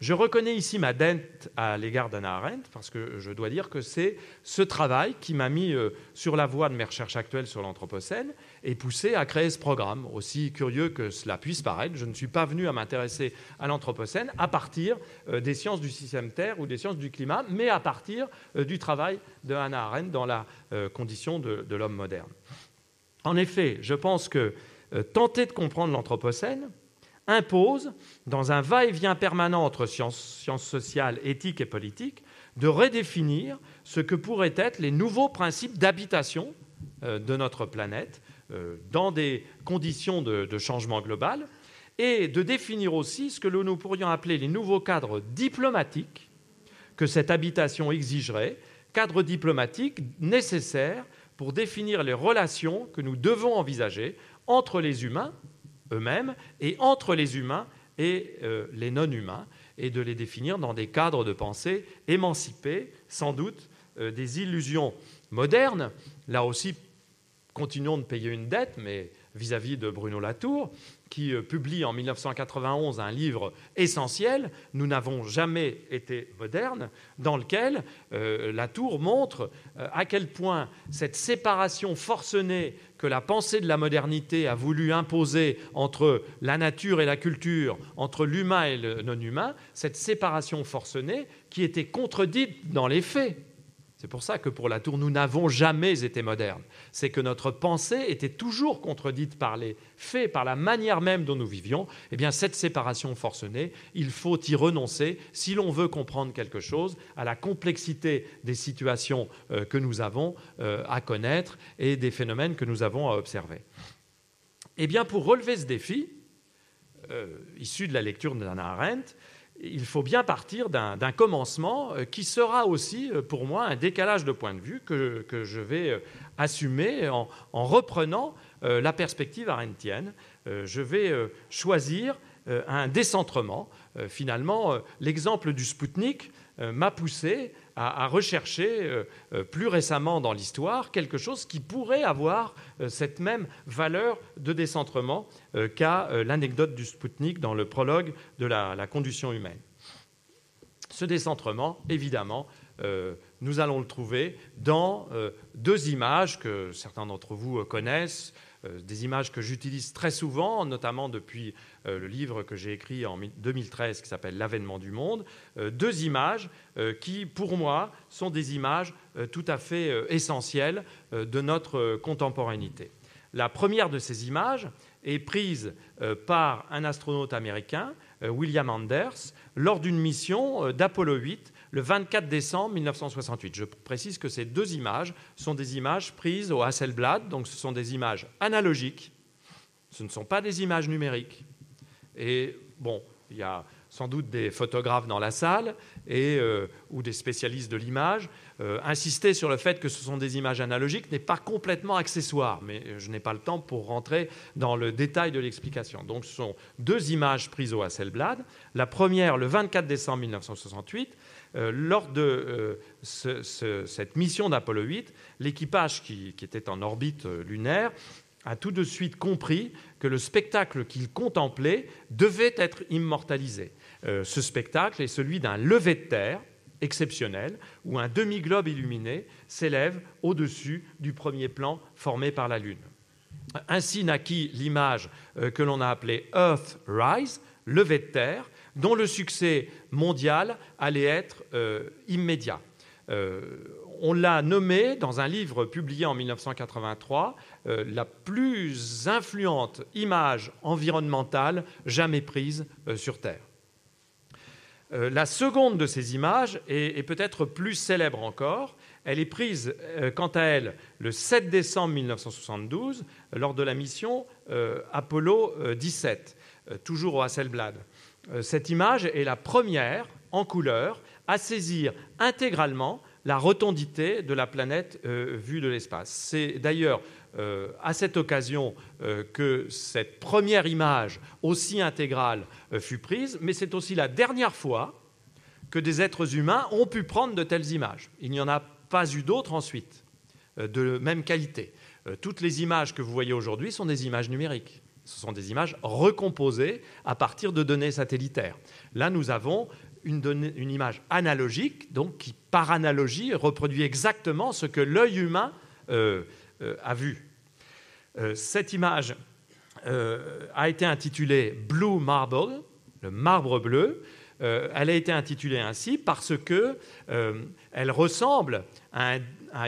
Speaker 1: Je reconnais ici ma dette à l'égard d'Anna Arendt, parce que je dois dire que c'est ce travail qui m'a mis euh, sur la voie de mes recherches actuelles sur l'Anthropocène et poussé à créer ce programme. Aussi curieux que cela puisse paraître, je ne suis pas venu à m'intéresser à l'Anthropocène à partir euh, des sciences du système Terre ou des sciences du climat, mais à partir euh, du travail de Hannah Arendt dans la condition de l'homme moderne. En effet, je pense que tenter de comprendre l'Anthropocène, impose, dans un va-et-vient permanent entre sciences, sociales, éthiques et politiques, de redéfinir ce que pourraient être les nouveaux principes d'habitation euh, de notre planète euh, dans des conditions de, changement global et de définir aussi ce que nous pourrions appeler les nouveaux cadres diplomatiques que cette habitation exigerait, cadres diplomatiques nécessaires pour définir les relations que nous devons envisager entre les humains eux-mêmes et entre les humains et euh, les non-humains, et de les définir dans des cadres de pensée émancipés, sans doute, euh, des illusions modernes. Là aussi, continuons de payer une dette, mais vis-à-vis de Bruno Latour, qui euh, publie en 1991 un livre essentiel, Nous n'avons jamais été modernes, dans lequel Latour montre à quel point cette séparation forcenée que la pensée de la modernité a voulu imposer entre la nature et la culture, entre l'humain et le non-humain, cette séparation forcenée qui était contredite dans les faits. C'est pour ça que pour la Tour, nous n'avons jamais été modernes. C'est que notre pensée était toujours contredite par les faits, par la manière même dont nous vivions. Eh bien, cette séparation forcenée, il faut y renoncer si l'on veut comprendre quelque chose à la complexité des situations euh, que nous avons euh, à connaître et des phénomènes que nous avons à observer. Eh bien, pour relever ce défi, euh, issu de la lecture d'Anna Arendt, il faut bien partir d'un commencement euh, qui sera aussi euh, pour moi un décalage de point de vue que, je vais euh, assumer en, reprenant la perspective arendtienne. Je vais choisir un décentrement. Finalement, l'exemple du Spoutnik m'a poussé à, rechercher plus récemment dans l'histoire quelque chose qui pourrait avoir cette même valeur de décentrement qu'a l'anecdote du Spoutnik dans le prologue de la condition humaine. Ce décentrement, évidemment, euh, nous allons le trouver dans euh, deux images que certains d'entre vous euh, connaissent, des images que j'utilise très souvent, notamment depuis le livre que j'ai écrit en 2013 qui s'appelle L'avènement du monde. deux images qui, pour moi, sont des images tout à fait essentielles de notre contemporanéité. La première de ces images est prise par un astronaute américain, William Anders, lors d'une mission euh, d'Apollo 8 le 24 décembre 1968. Je précise que ces deux images sont des images prises au Hasselblad, donc ce sont des images analogiques, Ce ne sont pas des images numériques. Et bon, il y a sans doute des photographes dans la salle et, euh, ou des spécialistes de l'image. Euh, insister sur le fait que ce sont des images analogiques n'est pas complètement accessoire, mais je n'ai pas le temps pour rentrer dans le détail de l'explication. Donc ce sont deux images prises au Hasselblad. La première, le 24 décembre 1968, euh, lors de cette mission d'Apollo 8, l'équipage qui, qui, était en orbite lunaire a tout de suite compris le spectacle qu'il contemplait devait être immortalisé. Euh, ce spectacle est celui d'un lever de terre exceptionnel où un demi-globe illuminé s'élève au-dessus du premier plan formé par la Lune. Ainsi naquit l'image euh, que l'on a appelée Earth Rise, lever de terre, dont le succès mondial allait être euh, immédiat. On l'a nommé dans un livre publié en 1983 la plus influente image environnementale jamais prise sur Terre. Euh, la seconde de ces images est, peut-être plus célèbre encore. Elle est prise, euh, quant à elle, le 7 décembre 1972, lors de la mission euh, Apollo 17, toujours au Hasselblad. cette image est la première en couleur à saisir intégralement la rotondité de la planète vue de l'espace. C'est d'ailleurs euh, à cette occasion euh, que cette première image aussi intégrale euh, fut prise, mais c'est aussi la dernière fois que des êtres humains ont pu prendre de telles images. Il n'y en a pas eu d'autres ensuite, de même qualité. toutes les images que vous voyez aujourd'hui sont des images numériques. Ce sont des images recomposées à partir de données satellitaires. Là, nous avons une, image analogique, donc qui, par analogie, reproduit exactement ce que l'œil humain euh, a vu. Euh, cette image euh, a été intitulée Blue Marble, le marbre bleu. elle a été intitulée ainsi parce que elle ressemble à,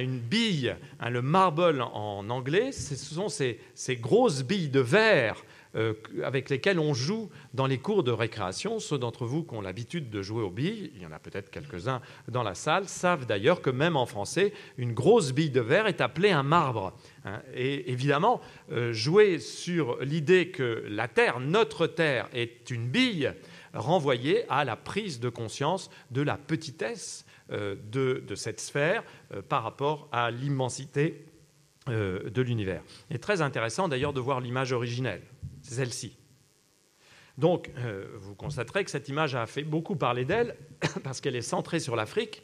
Speaker 1: une bille, hein, le marble en anglais, ce sont ces, grosses billes de verre euh, avec lesquels on joue dans les cours de récréation. Ceux d'entre vous qui ont l'habitude de jouer aux billes, il y en a peut-être quelques-uns dans la salle, savent d'ailleurs que même en français, une grosse bille de verre est appelée un marbre. Hein. Et évidemment, euh, jouer sur l'idée que la Terre, notre Terre, est une bille, renvoyait à la prise de conscience de la petitesse euh, de, cette sphère par rapport à l'immensité de l'univers. Est très intéressant d'ailleurs de voir l'image originelle c'est celle-ci. Donc, euh, vous constaterez que cette image a fait beaucoup parler d'elle parce qu'elle est centrée sur l'Afrique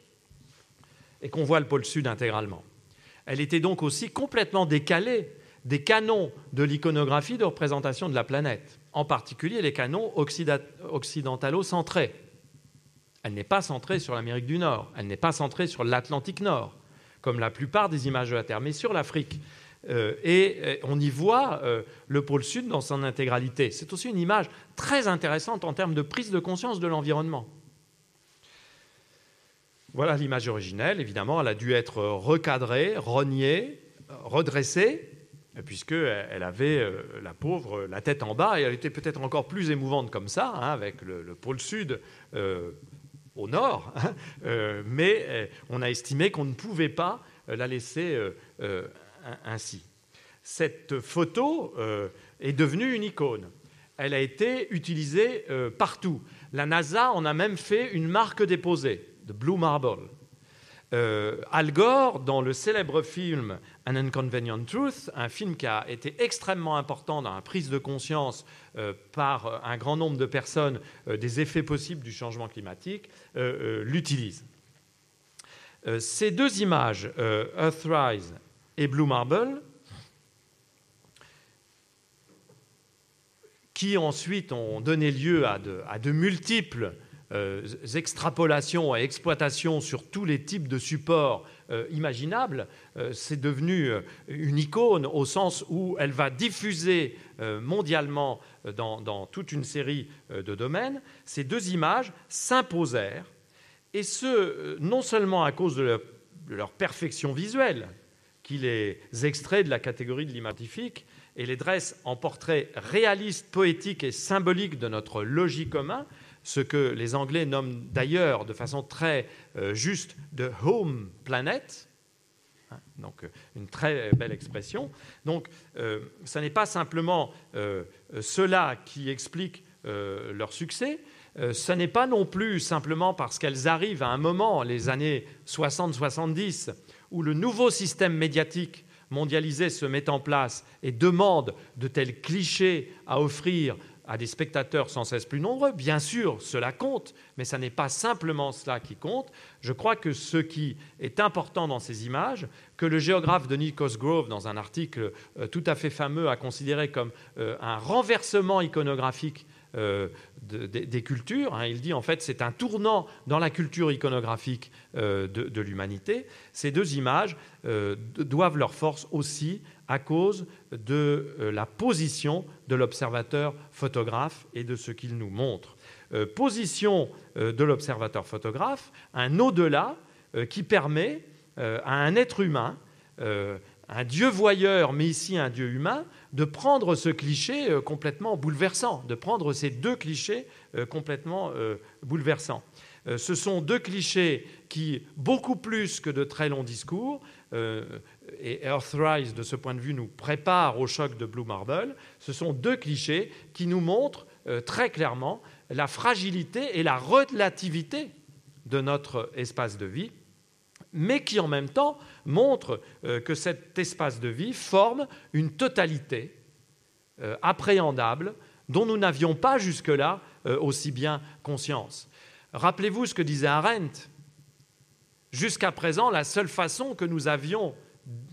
Speaker 1: et qu'on voit le pôle sud intégralement. Elle était donc aussi complètement décalée des canons de l'iconographie de représentation de la planète, en particulier les canons occidentalo-centrés. Elle n'est pas centrée sur l'Amérique du Nord, elle n'est pas centrée sur l'Atlantique Nord, comme la plupart des images de la Terre, mais sur l'Afrique. Euh, et euh, on y voit euh, le pôle sud dans son intégralité. C'est aussi une image très intéressante en termes de prise de conscience de l'environnement. Voilà l'image originelle. Évidemment, elle a dû être recadrée, rognée, redressée, puisqu'elle avait, la pauvre, la tête en bas, et elle était peut-être encore plus émouvante comme ça, hein, avec le, pôle sud au nord, hein. mais on a estimé qu'on ne pouvait pas la laisser ainsi. Cette photo euh, est devenue une icône. Elle a été utilisée euh, partout. La NASA en a même fait une marque déposée, de Blue Marble. Euh, Al Gore, dans le célèbre film An Inconvenient Truth, un film qui a été extrêmement important dans la prise de conscience par un grand nombre de personnes des effets possibles du changement climatique, l'utilise. ces deux images, Earthrise et Blue Marble, qui ensuite ont donné lieu à de, multiples euh, extrapolations et exploitations sur tous les types de supports euh, imaginables. Euh, c'est devenu une icône au sens où elle va diffuser mondialement dans, toute une série de domaines. Ces deux images s'imposèrent, et ce, non seulement à cause de leur perfection visuelle, qui les extrait de la catégorie de l'imagifique et les dresse en portrait réaliste, poétique et symbolique de notre logis commun, ce que les Anglais nomment d'ailleurs de façon très euh, juste de home planet, Hein. Donc, une très belle expression. Donc, ce n'est pas simplement cela qui explique leur succès, ce n'est pas non plus simplement parce qu'elles arrivent à un moment, les années 60-70, où le nouveau système médiatique mondialisé se met en place et demande de tels clichés à offrir à des spectateurs sans cesse plus nombreux, bien sûr, cela compte, mais ce n'est pas simplement cela qui compte. Je crois que ce qui est important dans ces images, que le géographe Denis Cosgrove, dans un article euh, tout à fait fameux, a considéré comme euh, un renversement iconographique euh, des cultures. Hein. Il dit en fait c'est un tournant dans la culture iconographique de, de l'humanité. Ces deux images doivent leur force aussi à cause de euh, la position de l'observateur photographe et de ce qu'il nous montre. Euh, position euh, de l'observateur photographe, un au-delà qui permet à un être humain, un dieu voyeur, mais ici un dieu humain, de prendre ce cliché complètement bouleversant, de prendre ces deux clichés complètement bouleversants. Ce sont deux clichés qui, beaucoup plus que de très longs discours, et Earthrise, de ce point de vue, nous prépare au choc de Blue Marble, ce sont deux clichés qui nous montrent euh, très clairement la fragilité et la relativité de notre espace de vie, mais qui en même temps montrent euh, que cet espace de vie forme une totalité euh, appréhendable dont nous n'avions pas jusque-là aussi bien conscience. Rappelez-vous ce que disait Arendt. Jusqu'à présent, la seule façon que nous avions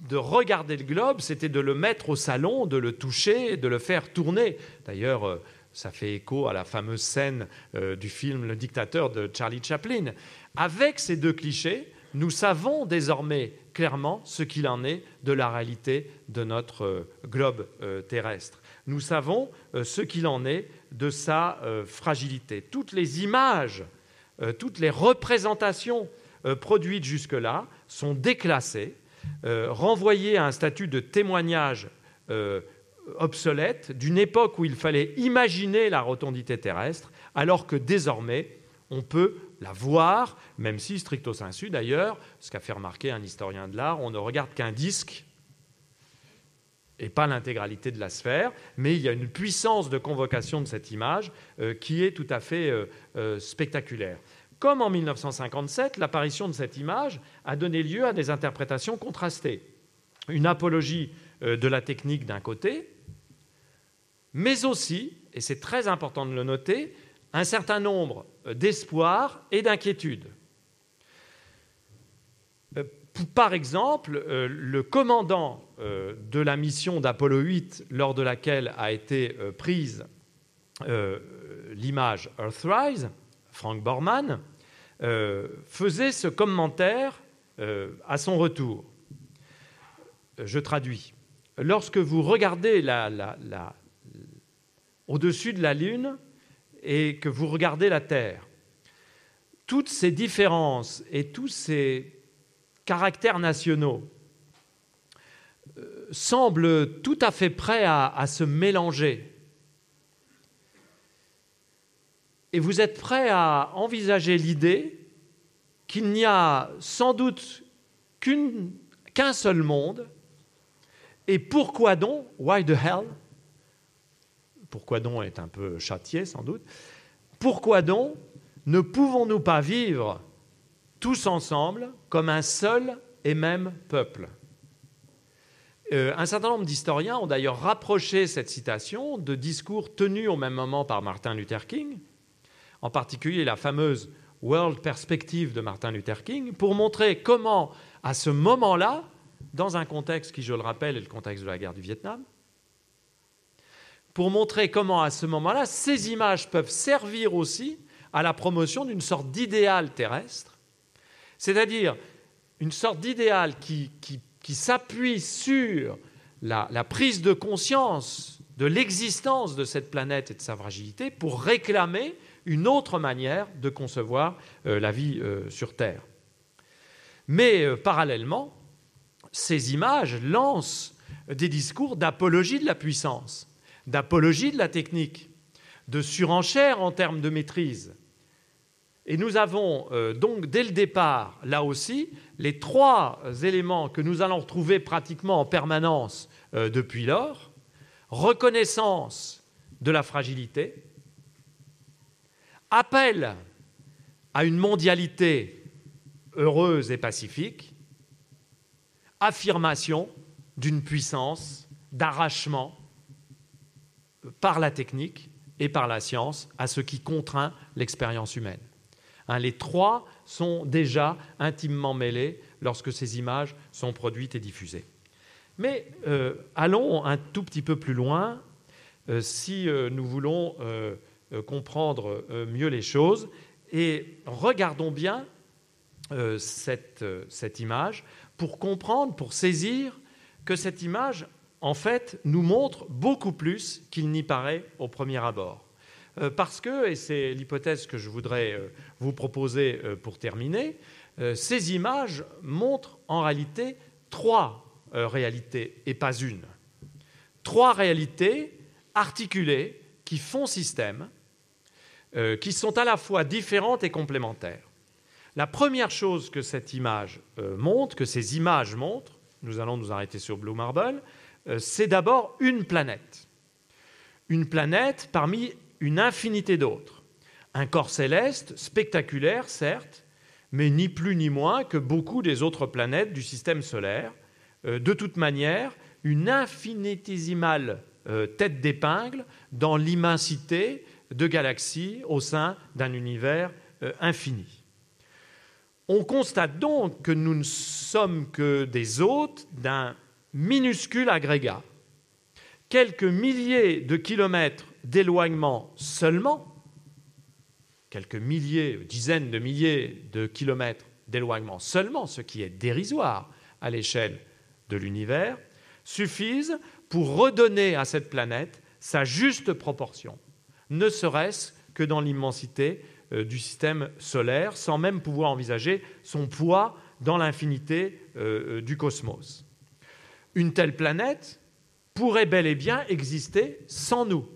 Speaker 1: de regarder le globe, c'était de le mettre au salon, de le toucher, de le faire tourner. D'ailleurs, euh, ça fait écho à la fameuse scène euh, du film Le dictateur de Charlie Chaplin. Avec ces deux clichés, nous savons désormais clairement ce qu'il en est de la réalité de notre euh, globe terrestre. Nous savons ce qu'il en est de sa fragilité. Toutes les images, toutes les représentations produites jusque-là sont déclassées euh, renvoyé à un statut de témoignage euh, obsolète d'une époque où il fallait imaginer la rotondité terrestre, alors que désormais, on peut la voir, même si, stricto sensu d'ailleurs, ce qu'a fait remarquer un historien de l'art, on ne regarde qu'un disque et pas l'intégralité de la sphère, mais il y a une puissance de convocation de cette image euh, qui est tout à fait spectaculaire. Comme en 1957, l'apparition de cette image a donné lieu à des interprétations contrastées. Une apologie euh, de la technique d'un côté, mais aussi, et c'est très important de le noter, un certain nombre euh, d'espoirs et d'inquiétudes. Euh, par exemple, le commandant de la mission d'Apollo 8, lors de laquelle a été prise l'image Earthrise, Frank Borman, euh, faisait ce commentaire euh, à son retour. Je traduis. Lorsque vous regardez au-dessus de la Lune et que vous regardez la Terre, toutes ces différences et tous ces caractères nationaux euh, semblent tout à fait prêts à se mélanger. Et vous êtes prêt à envisager l'idée qu'il n'y a sans doute qu'un seul monde, et pourquoi donc, why the hell, pourquoi donc est un peu châtié sans doute, pourquoi donc ne pouvons-nous pas vivre tous ensemble comme un seul et même peuple? Euh, un certain nombre d'historiens ont d'ailleurs rapproché cette citation de discours tenus au même moment par Martin Luther King, en particulier la fameuse World Perspective de Martin Luther King, pour montrer comment, à ce moment-là, dans un contexte qui, je le rappelle, est le contexte de la guerre du Vietnam, pour montrer comment, à ce moment-là, ces images peuvent servir aussi à la promotion d'une sorte d'idéal terrestre, c'est-à-dire une sorte d'idéal qui, s'appuie sur la prise de conscience de l'existence de cette planète et de sa fragilité pour réclamer une autre manière de concevoir euh, la vie euh, sur Terre. Mais euh, parallèlement, ces images lancent des discours d'apologie de la puissance, d'apologie de la technique, de surenchère en termes de maîtrise. Et nous avons euh, donc dès le départ, là aussi, les trois éléments que nous allons retrouver pratiquement en permanence euh, depuis lors. Reconnaissance de la fragilité, appel à une mondialité heureuse et pacifique, affirmation d'une puissance d'arrachement par la technique et par la science à ce qui contraint l'expérience humaine. Hein, les trois sont déjà intimement mêlés lorsque ces images sont produites et diffusées. Mais euh, allons un tout petit peu plus loin euh, si euh, nous voulons comprendre mieux les choses et regardons bien cette, cette image pour comprendre, pour saisir que cette image, en fait, nous montre beaucoup plus qu'il n'y paraît au premier abord. Euh, parce que, et c'est l'hypothèse que je voudrais euh, vous proposer euh, pour terminer, ces images montrent en réalité trois réalités et pas une. Trois réalités articulées qui font système, qui sont à la fois différentes et complémentaires. La première chose que cette image montre, que ces images montrent, nous allons nous arrêter sur Blue Marble, c'est d'abord une planète. Une planète parmi une infinité d'autres. Un corps céleste, spectaculaire, certes, mais ni plus ni moins que beaucoup des autres planètes du système solaire. Euh, de toute manière, une infinitésimale euh, tête d'épingle dans l'immensité de galaxies au sein d'un univers euh, infini. On constate donc que nous ne sommes que des hôtes d'un minuscule agrégat. Quelques milliers de kilomètres d'éloignement seulement, quelques milliers, dizaines de milliers de kilomètres d'éloignement seulement, ce qui est dérisoire à l'échelle de l'univers, suffisent pour redonner à cette planète sa juste proportion, ne serait-ce que dans l'immensité euh, du système solaire, sans même pouvoir envisager son poids dans l'infinité euh, euh, du cosmos. Une telle planète pourrait bel et bien exister sans nous.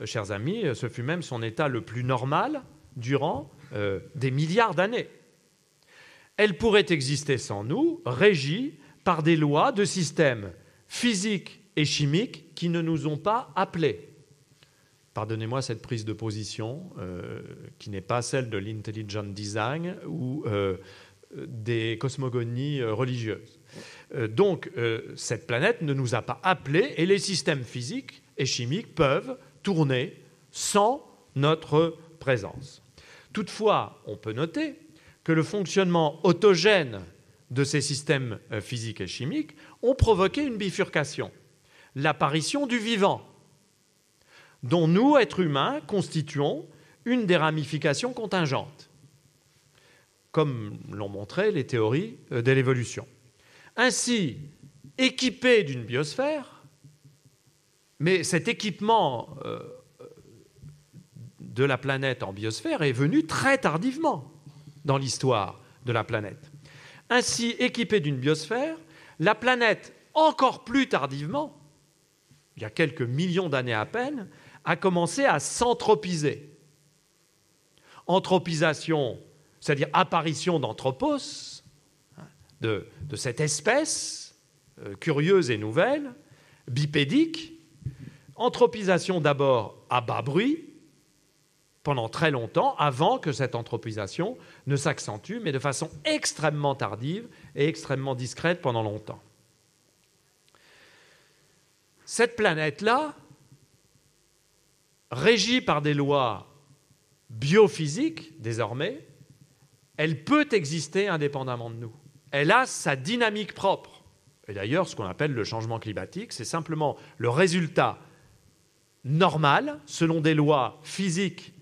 Speaker 1: Euh, chers amis, euh, ce fut même son état le plus normal durant euh, des milliards d'années. Elle pourrait exister sans nous, régie par des lois de systèmes physiques et chimiques qui ne nous ont pas appelés. Pardonnez-moi cette prise de position qui n'est pas celle de l'intelligent design ou des cosmogonies religieuses. Donc, cette planète ne nous a pas appelés et les systèmes physiques et chimiques peuvent tourner sans notre présence. Toutefois, on peut noter que le fonctionnement autogène de ces systèmes euh, physiques et chimiques ont provoqué une bifurcation, l'apparition du vivant, dont nous, êtres humains, constituons une des ramifications contingentes, comme l'ont montré les théories euh, de l'évolution. Ainsi, équipés d'une biosphère, mais cet équipement euh, de la planète en biosphère est venu très tardivement dans l'histoire de la planète. Ainsi, équipée d'une biosphère, la planète, encore plus tardivement, il y a quelques millions d'années à peine, a commencé à s'anthropiser. Anthropisation, c'est-à-dire apparition d'anthropos, de, cette espèce euh, curieuse et nouvelle, bipédique, Anthropisation d'abord à bas bruit, pendant très longtemps, avant que cette anthropisation ne s'accentue, mais de façon extrêmement tardive et extrêmement discrète pendant longtemps. Cette planète-là, régie par des lois biophysiques désormais, elle peut exister indépendamment de nous. Elle a sa dynamique propre. Et d'ailleurs, ce qu'on appelle le changement climatique, c'est simplement le résultat normal, selon des lois physiques,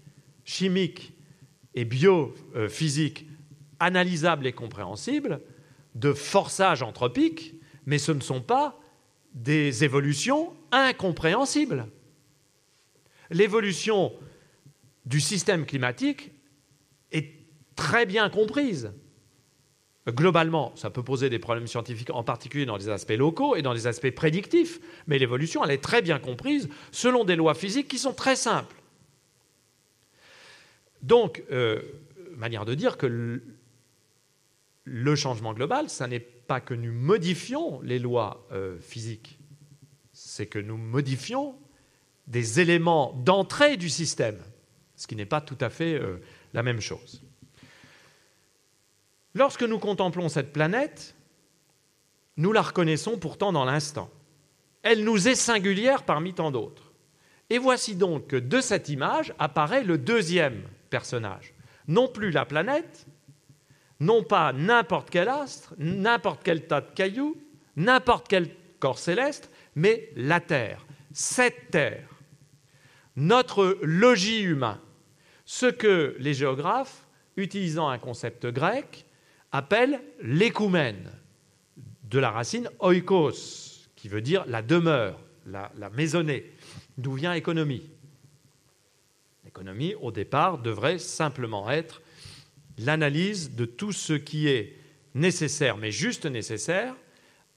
Speaker 1: chimiques et biophysiques analysables et compréhensibles, de forçage anthropique, mais ce ne sont pas des évolutions incompréhensibles. L'évolution du système climatique est très bien comprise. Globalement, ça peut poser des problèmes scientifiques, en particulier dans les aspects locaux et dans les aspects prédictifs, mais l'évolution, elle est très bien comprise selon des lois physiques qui sont très simples. Donc, euh, manière de dire que le, changement global, ça n'est pas que nous modifions les lois euh, physiques, c'est que nous modifions des éléments d'entrée du système, ce qui n'est pas tout à fait euh, la même chose. Lorsque nous contemplons cette planète, nous la reconnaissons pourtant dans l'instant. Elle nous est singulière parmi tant d'autres. Et voici donc que de cette image apparaît le deuxième personnage. Non plus la planète, non pas n'importe quel astre, n'importe quel tas de cailloux, n'importe quel corps céleste, mais la Terre, cette Terre, notre logis humain, ce que les géographes, utilisant un concept grec, appellent l'écoumène, de la racine oikos, qui veut dire la demeure, la, maisonnée, d'où vient économie. L'économie, au départ, devrait simplement être l'analyse de tout ce qui est nécessaire, mais juste nécessaire,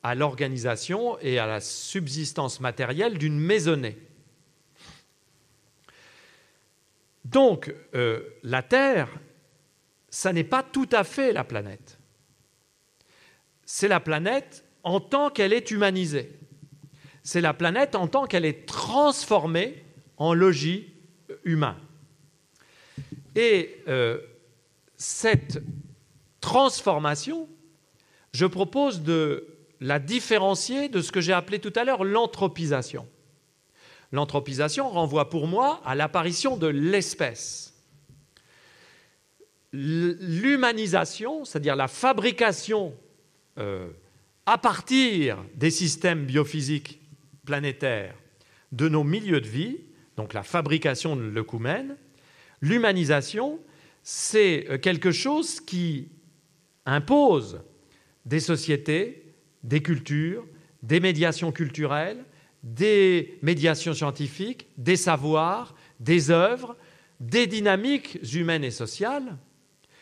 Speaker 1: à l'organisation et à la subsistance matérielle d'une maisonnée. Donc, euh, la Terre, ça n'est pas tout à fait la planète. C'est la planète en tant qu'elle est humanisée. C'est la planète en tant qu'elle est transformée en logis humain. Et euh, cette transformation, je propose de la différencier de ce que j'ai appelé tout à l'heure l'anthropisation. L'anthropisation renvoie pour moi à l'apparition de l'espèce. L'humanisation, c'est-à-dire la fabrication euh, à partir des systèmes biophysiques planétaires de nos milieux de vie, donc la fabrication de l'œcumène, l'humanisation, c'est euh, quelque chose qui impose des sociétés, des cultures, des médiations culturelles, des médiations scientifiques, des savoirs, des œuvres, des dynamiques humaines et sociales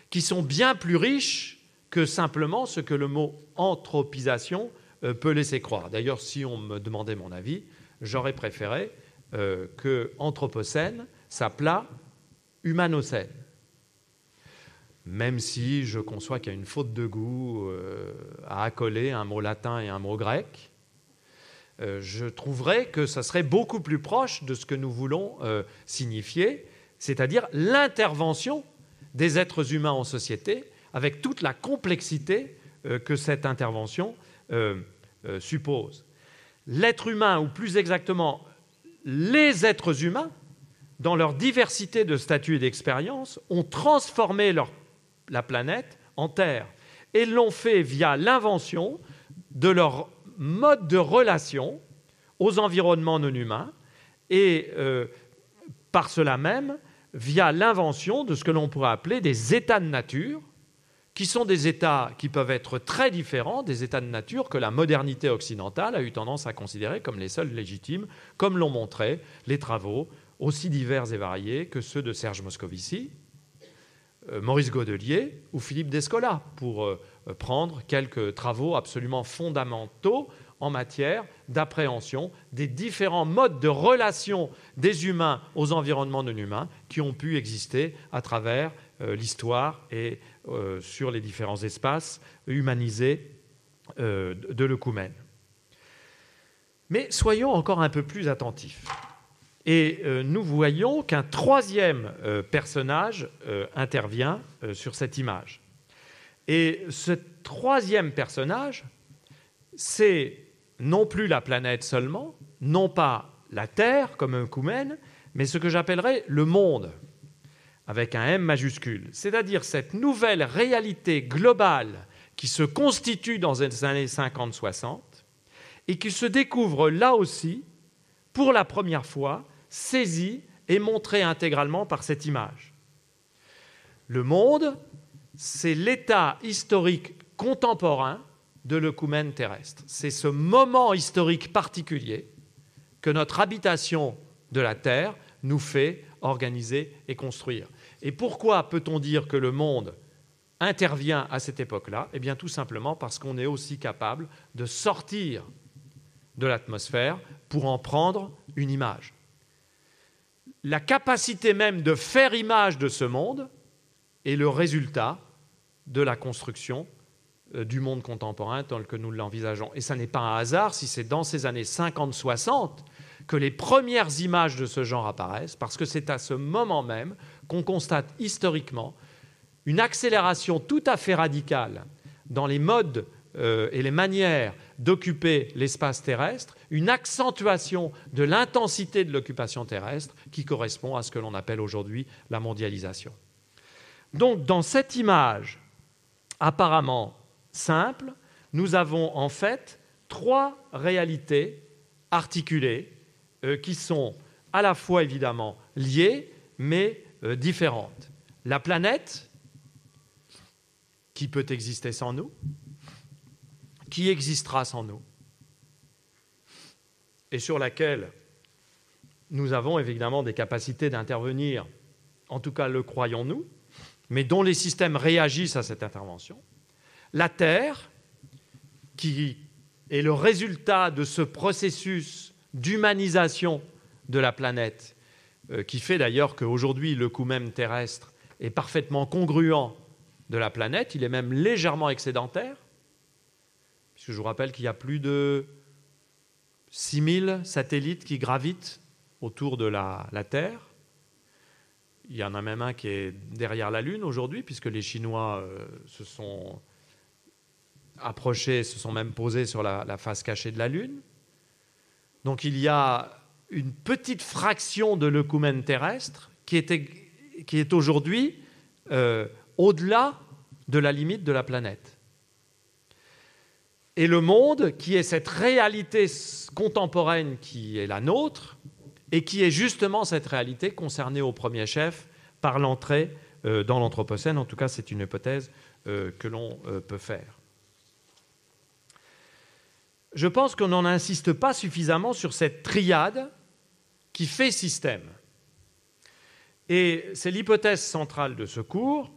Speaker 1: qui sont bien plus riches que simplement ce que le mot anthropisation euh, peut laisser croire. D'ailleurs, si on me demandait mon avis, j'aurais préféré euh, que anthropocène s'appelât humanocène. Même si je conçois qu'il y a une faute de goût euh, à accoler un mot latin et un mot grec, je trouverais que ça serait beaucoup plus proche de ce que nous voulons signifier, c'est-à-dire l'intervention des êtres humains en société, avec toute la complexité que cette intervention euh, suppose. L'être humain, ou plus exactement les êtres humains, dans leur diversité de statuts et d'expériences, ont transformé la planète en Terre et l'ont fait via l'invention de leur mode de relation aux environnements non humains et euh, par cela même via l'invention de ce que l'on pourrait appeler des états de nature, qui sont des États qui peuvent être très différents des États de nature que la modernité occidentale a eu tendance à considérer comme les seuls légitimes, comme l'ont montré les travaux aussi divers et variés que ceux de Serge Moscovici, euh, Maurice Godelier ou Philippe Descola, pour euh, prendre quelques travaux absolument fondamentaux en matière d'appréhension des différents modes de relation des humains aux environnements non humains qui ont pu exister à travers euh, l'histoire et euh, sur les différents espaces humanisés euh, de l'œcumène. Mais soyons encore un peu plus attentifs. Et nous voyons qu'un troisième personnage intervient sur cette image. Et ce troisième personnage, c'est non plus la planète seulement, non pas la Terre comme un coumène, mais ce que j'appellerais le monde avec un M majuscule, c'est-à-dire cette nouvelle réalité globale qui se constitue dans les années 50-60 et qui se découvre là aussi, pour la première fois, saisie et montrée intégralement par cette image. Le monde, c'est l'état historique contemporain de l'œcumène terrestre. C'est ce moment historique particulier que notre habitation de la Terre nous fait organiser et construire. Et pourquoi peut-on dire que le monde intervient à cette époque-là? Eh bien tout simplement parce qu'on est aussi capable de sortir de l'atmosphère pour en prendre une image. la capacité même de faire image de ce monde est le résultat de la construction du monde contemporain tel que nous l'envisageons. Et ça n'est pas un hasard si c'est dans ces années 50-60 que les premières images de ce genre apparaissent, parce que c'est à ce moment même qu'on constate historiquement une accélération tout à fait radicale dans les modes euh, et les manières d'occuper l'espace terrestre, une accentuation de l'intensité de l'occupation terrestre qui correspond à ce que l'on appelle aujourd'hui la mondialisation. Donc dans cette image apparemment simple, nous avons en fait trois réalités articulées euh, qui sont à la fois évidemment liées mais euh, différentes. La planète, qui peut exister sans nous, qui existera sans nous, et sur laquelle nous avons évidemment des capacités d'intervenir, en tout cas le croyons-nous, mais dont les systèmes réagissent à cette intervention. La Terre, qui est le résultat de ce processus d'humanisation de la planète, euh, qui fait d'ailleurs qu'aujourd'hui le coût même terrestre est parfaitement congruent de la planète, il est même légèrement excédentaire, puisque je vous rappelle qu'il y a plus de 6000 satellites qui gravitent autour de la, Terre. Il y en a même un qui est derrière la Lune aujourd'hui, puisque les Chinois euh, se sont approchés, se sont même posés sur la, face cachée de la Lune. Donc il y a une petite fraction de l'œcumène terrestre qui, est aujourd'hui euh, au-delà de la limite de la planète. Et le monde, qui est cette réalité contemporaine qui est la nôtre, et qui est justement cette réalité concernée au premier chef par l'entrée euh, dans l'Anthropocène. En tout cas, c'est une hypothèse euh, que l'on peut faire. Je pense qu'on n'en insiste pas suffisamment sur cette triade qui fait système. Et c'est l'hypothèse centrale de ce cours,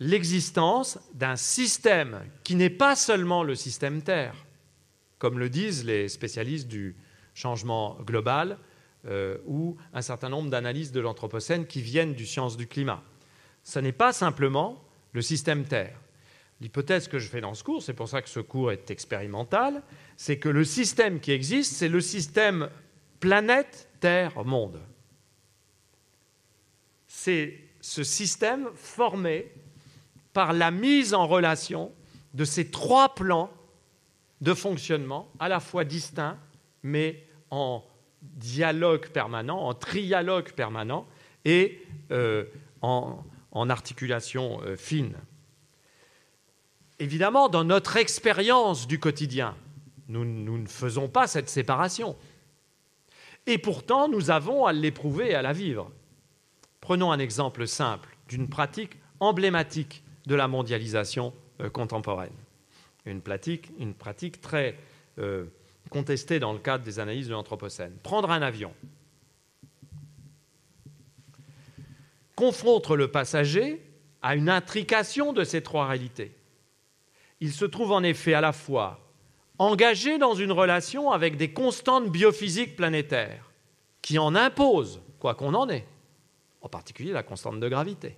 Speaker 1: l'existence d'un système qui n'est pas seulement le système Terre, comme le disent les spécialistes du changement global euh, ou un certain nombre d'analyses de l'Anthropocène qui viennent du science du climat. Ce n'est pas simplement le système Terre. L'hypothèse que je fais dans ce cours, c'est pour ça que ce cours est expérimental, c'est que le système qui existe, c'est le système planète, Terre, monde. C'est ce système formé par la mise en relation de ces trois plans de fonctionnement, à la fois distincts, mais en dialogue permanent, en trialogue permanent et euh, en, articulation euh, fine. Évidemment, dans notre expérience du quotidien, nous, ne faisons pas cette séparation. Et pourtant, nous avons à l'éprouver et à la vivre. Prenons un exemple simple d'une pratique emblématique de la mondialisation euh, contemporaine. Une pratique, une pratique très euh, contestée dans le cadre des analyses de l'Anthropocène. Prendre un avion. confronte le passager à une intrication de ces trois réalités. Il se trouve en effet à la fois engagé dans une relation avec des constantes biophysiques planétaires qui en imposent, quoi qu'on en ait, en particulier la constante de gravité.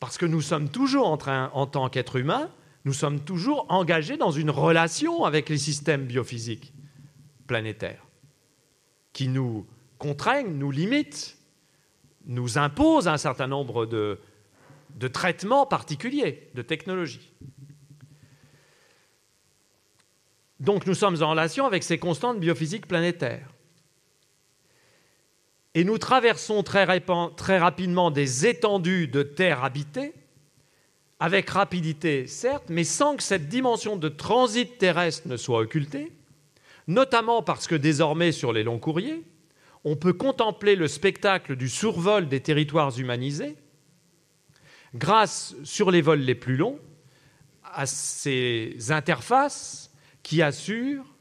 Speaker 1: Parce que nous sommes toujours en train, en tant qu'être humain, nous sommes toujours engagés dans une relation avec les systèmes biophysiques planétaires qui nous contraignent, nous limitent, nous imposent un certain nombre de, de traitements particuliers, de technologies. Donc nous sommes en relation avec ces constantes biophysiques planétaires. Et nous traversons très, rapidement des étendues de terre habitée, avec rapidité certes, mais sans que cette dimension de transit terrestre ne soit occultée, notamment parce que désormais sur les longs courriers, on peut contempler le spectacle du survol des territoires humanisés grâce, sur les vols les plus longs, à ces interfaces qui assurent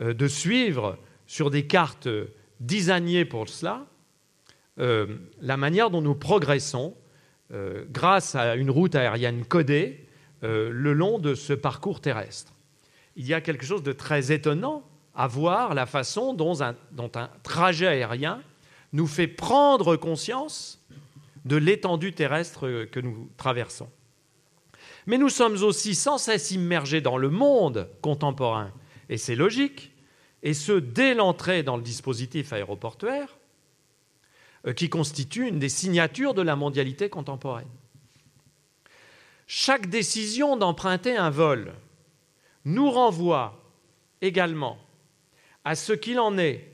Speaker 1: euh, de suivre sur des cartes designé pour cela euh, la manière dont nous progressons euh, grâce à une route aérienne codée le long de ce parcours terrestre. Il y a quelque chose de très étonnant à voir la façon dont un trajet aérien nous fait prendre conscience de l'étendue terrestre que nous traversons. Mais nous sommes aussi sans cesse immergés dans le monde contemporain, et c'est logique, et ce dès l'entrée dans le dispositif aéroportuaire, euh, qui constitue une des signatures de la mondialité contemporaine. Chaque décision d'emprunter un vol nous renvoie également à ce qu'il en est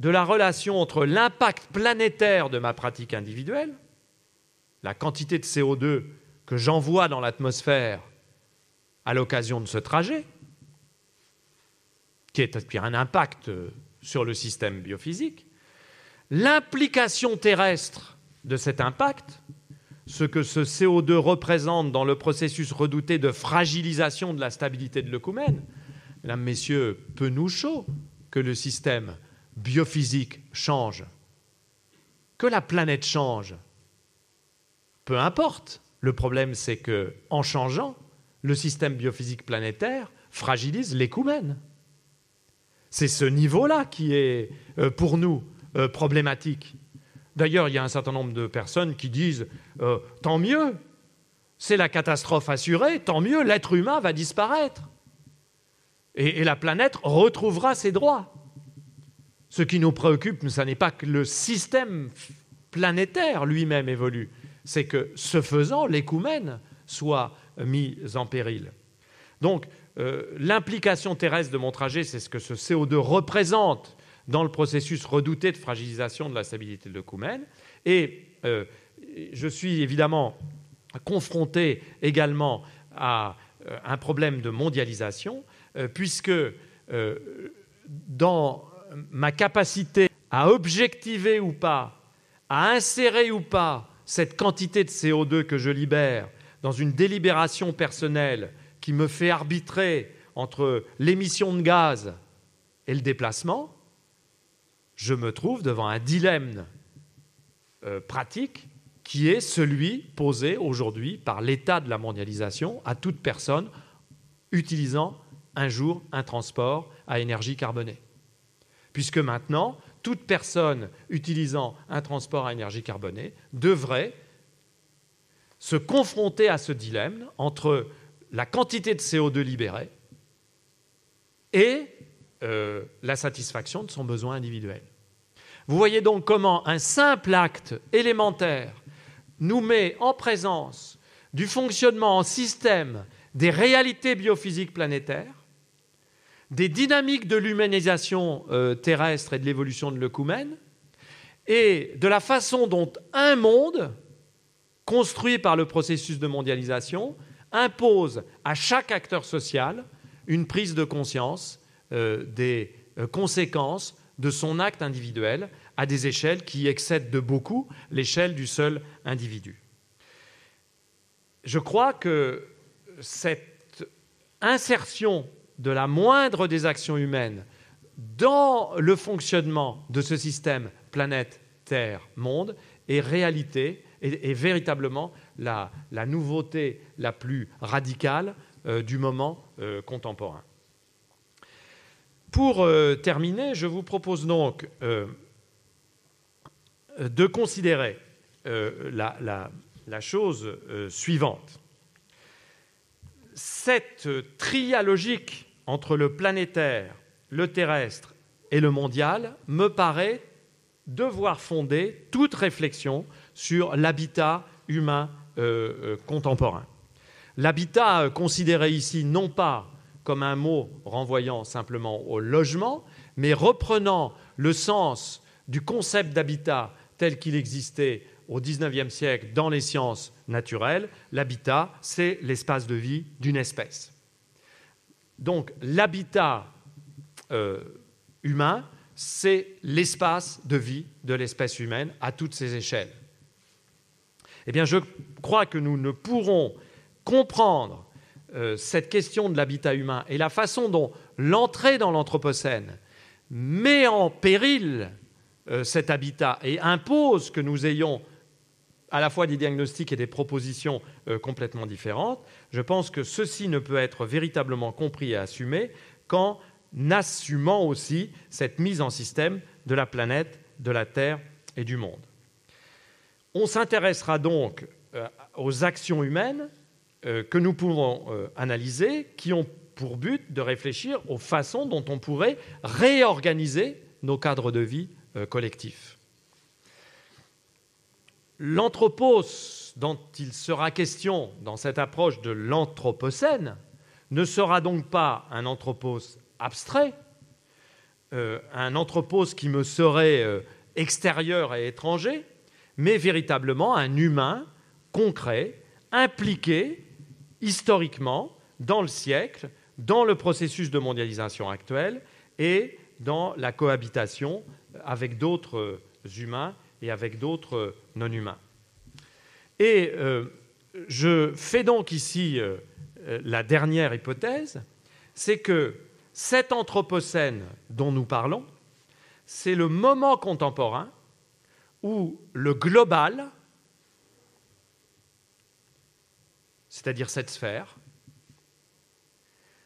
Speaker 1: de la relation entre l'impact planétaire de ma pratique individuelle, la quantité de CO2 que j'envoie dans l'atmosphère à l'occasion de ce trajet, qui est un impact sur le système biophysique, l'implication terrestre de cet impact, ce que ce CO2 représente dans le processus redouté de fragilisation de la stabilité de l'œcumène, mesdames, messieurs, peu nous chaud que le système biophysique change, que la planète change. Peu importe. Le problème, c'est que en changeant, le système biophysique planétaire fragilise l'écoumène. C'est ce niveau-là qui est, euh, pour nous, euh, problématique. D'ailleurs, il y a un certain nombre de personnes qui disent euh, tant mieux, c'est la catastrophe assurée, tant mieux, l'être humain va disparaître. Et, la planète retrouvera ses droits. Ce qui nous préoccupe, ce n'est pas que le système planétaire lui-même évolue, c'est que, ce faisant, l'écoumène soit mis en péril. Donc, euh, l'implication terrestre de mon trajet, c'est ce que ce CO2 représente dans le processus redouté de fragilisation de la stabilité de l'œcumène. Et euh, je suis évidemment confronté également à euh, un problème de mondialisation, puisque dans ma capacité à objectiver ou pas, à insérer ou pas cette quantité de CO2 que je libère dans une délibération personnelle qui me fait arbitrer entre l'émission de gaz et le déplacement, je me trouve devant un dilemme euh, pratique qui est celui posé aujourd'hui par l'état de la mondialisation à toute personne utilisant un jour un transport à énergie carbonée. Puisque maintenant, toute personne utilisant un transport à énergie carbonée devrait se confronter à ce dilemme entre la quantité de CO2 libérée et euh, la satisfaction de son besoin individuel. Vous voyez donc comment un simple acte élémentaire nous met en présence du fonctionnement en système des réalités biophysiques planétaires, des dynamiques de l'humanisation euh, terrestre et de l'évolution de l'œcumène, et de la façon dont un monde, construit par le processus de mondialisation, impose à chaque acteur social une prise de conscience euh, des euh, conséquences de son acte individuel à des échelles qui excèdent de beaucoup l'échelle du seul individu. Je crois que cette insertion de la moindre des actions humaines dans le fonctionnement de ce système planète, Terre, monde est réalité est, véritablement la, nouveauté la plus radicale euh, du moment euh, contemporain. Pour euh, terminer, je vous propose donc de considérer la, chose suivante. Cette trialogique entre le planétaire, le terrestre et le mondial me paraît devoir fonder toute réflexion sur l'habitat humain euh, euh, contemporain. L'habitat euh, considéré ici non pas comme un mot renvoyant simplement au logement, mais reprenant le sens du concept d'habitat tel qu'il existait au XIXe siècle dans les sciences naturelles, l'habitat, c'est l'espace de vie d'une espèce. Donc l'habitat humain, c'est l'espace de vie de l'espèce humaine à toutes ses échelles. Eh bien, je crois que nous ne pourrons comprendre euh, cette question de l'habitat humain et la façon dont l'entrée dans l'Anthropocène met en péril euh, cet habitat et impose que nous ayons à la fois des diagnostics et des propositions euh, complètement différentes, je pense que ceci ne peut être véritablement compris et assumé qu'en assumant aussi cette mise en système de la planète, de la Terre et du monde. On s'intéressera donc aux actions humaines que nous pouvons analyser, qui ont pour but de réfléchir aux façons dont on pourrait réorganiser nos cadres de vie collectifs. L'anthropos dont il sera question dans cette approche de l'anthropocène ne sera donc pas un anthropos abstrait, euh, un anthropos qui me serait euh, extérieur et étranger, mais véritablement un humain concret, impliqué historiquement dans le siècle, dans le processus de mondialisation actuel et dans la cohabitation avec d'autres euh, humains et avec d'autres non-humains. Et euh, je fais donc ici euh, la dernière hypothèse, c'est que cet Anthropocène dont nous parlons, c'est le moment contemporain où le global, c'est-à-dire cette sphère,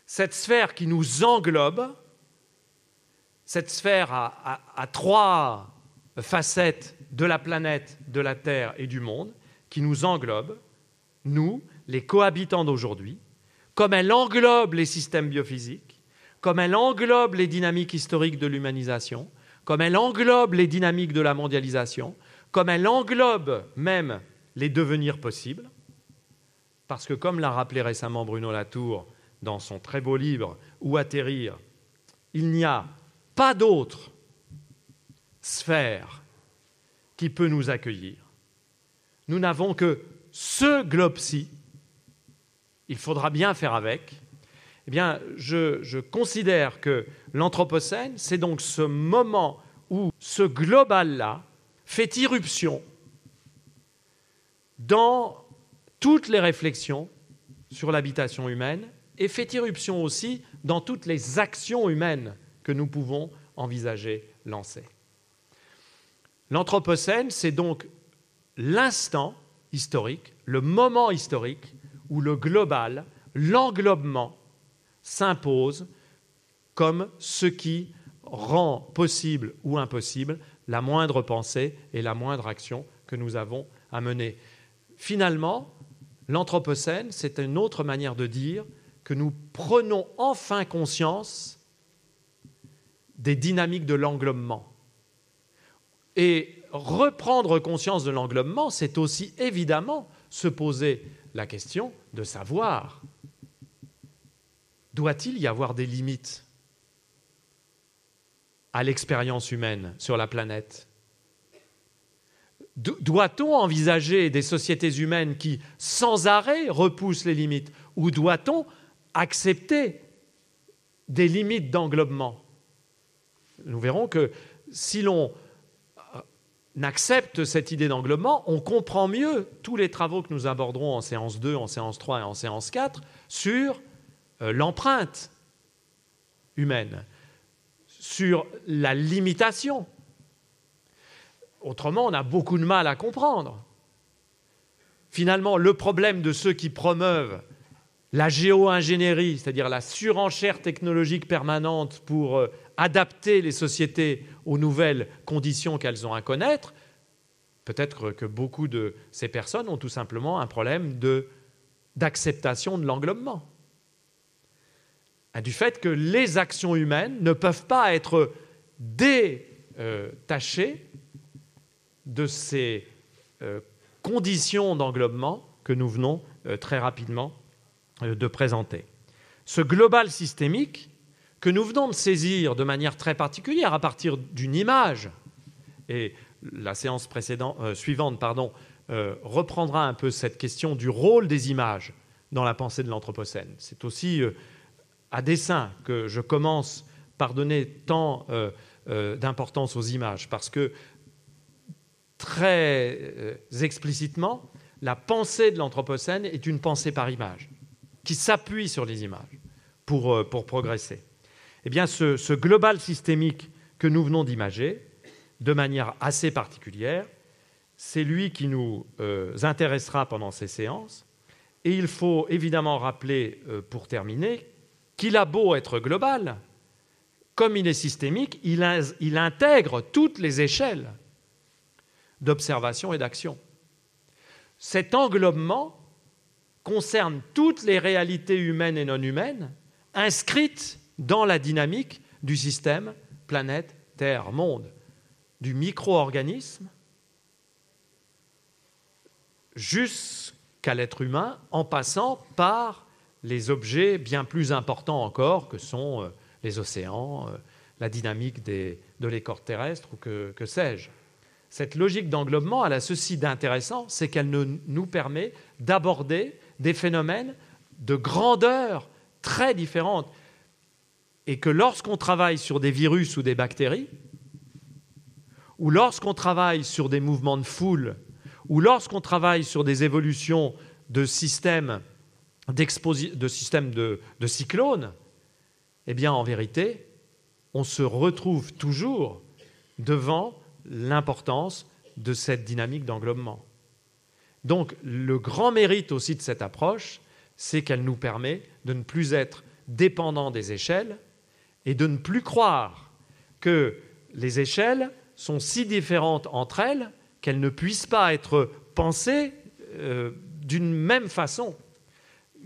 Speaker 1: cette sphère qui nous englobe, cette sphère à trois facettes de la planète, de la Terre et du monde, qui nous englobe, nous, les cohabitants d'aujourd'hui, comme elle englobe les systèmes biophysiques, comme elle englobe les dynamiques historiques de l'humanisation, comme elle englobe les dynamiques de la mondialisation, comme elle englobe même les devenirs possibles, parce que comme l'a rappelé récemment Bruno Latour dans son très beau livre Où atterrir, il n'y a pas d'autre sphère qui peut nous accueillir. Nous n'avons que ce globe-ci, il faudra bien faire avec, eh bien, je, je considère que l'Anthropocène, c'est donc ce moment où ce global-là fait irruption dans toutes les réflexions sur l'habitation humaine et fait irruption aussi dans toutes les actions humaines que nous pouvons envisager lancer. L'Anthropocène, c'est donc l'instant historique, le moment historique où le global, l'englobement s'impose comme ce qui rend possible ou impossible la moindre pensée et la moindre action que nous avons à mener. Finalement, l'Anthropocène, c'est une autre manière de dire que nous prenons enfin conscience des dynamiques de l'englobement. Et reprendre conscience de l'englobement, c'est aussi évidemment se poser la question de savoir doit-il y avoir des limites à l'expérience humaine sur la planète? Doit-on envisager des sociétés humaines qui, sans arrêt, repoussent les limites? Ou doit-on accepter des limites d'englobement? Nous verrons que si l'on n'accepte cette idée d'englobement, on comprend mieux tous les travaux que nous aborderons en séance 2, en séance 3 et en séance 4 sur euh, l'empreinte humaine, sur la limitation. Autrement, on a beaucoup de mal à comprendre. Finalement, le problème de ceux qui promeuvent la géo-ingénierie, c'est-à-dire la surenchère technologique permanente pour euh, adapter les sociétés aux nouvelles conditions qu'elles ont à connaître, peut-être que beaucoup de ces personnes ont tout simplement un problème d'acceptation de l'englobement. Du fait que les actions humaines ne peuvent pas être détachées de ces euh, conditions d'englobement que nous venons euh, très rapidement euh, de présenter. Ce global systémique, que nous venons de saisir de manière très particulière à partir d'une image. Et la séance précédente, euh, suivante pardon, euh, reprendra un peu cette question du rôle des images dans la pensée de l'Anthropocène. C'est aussi euh, à dessein que je commence par donner tant d'importance aux images, parce que très explicitement, la pensée de l'Anthropocène est une pensée par image, qui s'appuie sur les images pour, pour progresser eh bien, ce, global systémique que nous venons d'imager, de manière assez particulière, c'est lui qui nous euh, intéressera pendant ces séances. Et il faut évidemment rappeler, euh, pour terminer, qu'il a beau être global, comme il est systémique, il, il intègre toutes les échelles d'observation et d'action. Cet englobement concerne toutes les réalités humaines et non humaines inscrites dans la dynamique du système planète, Terre, monde, du micro-organisme jusqu'à l'être humain en passant par les objets bien plus importants encore que sont euh, les océans, euh, la dynamique de l'écorce terrestre ou que, que sais-je. Cette logique d'englobement, elle a ceci d'intéressant, c'est qu'elle nous permet d'aborder des phénomènes de grandeur très différentes. Et que lorsqu'on travaille sur des virus ou des bactéries, ou lorsqu'on travaille sur des mouvements de foule, ou lorsqu'on travaille sur des évolutions de systèmes, de, de, cyclones, eh bien en vérité, on se retrouve toujours devant l'importance de cette dynamique d'englobement. Donc le grand mérite aussi de cette approche, c'est qu'elle nous permet de ne plus être dépendants des échelles et de ne plus croire que les échelles sont si différentes entre elles qu'elles ne puissent pas être pensées euh, d'une même façon.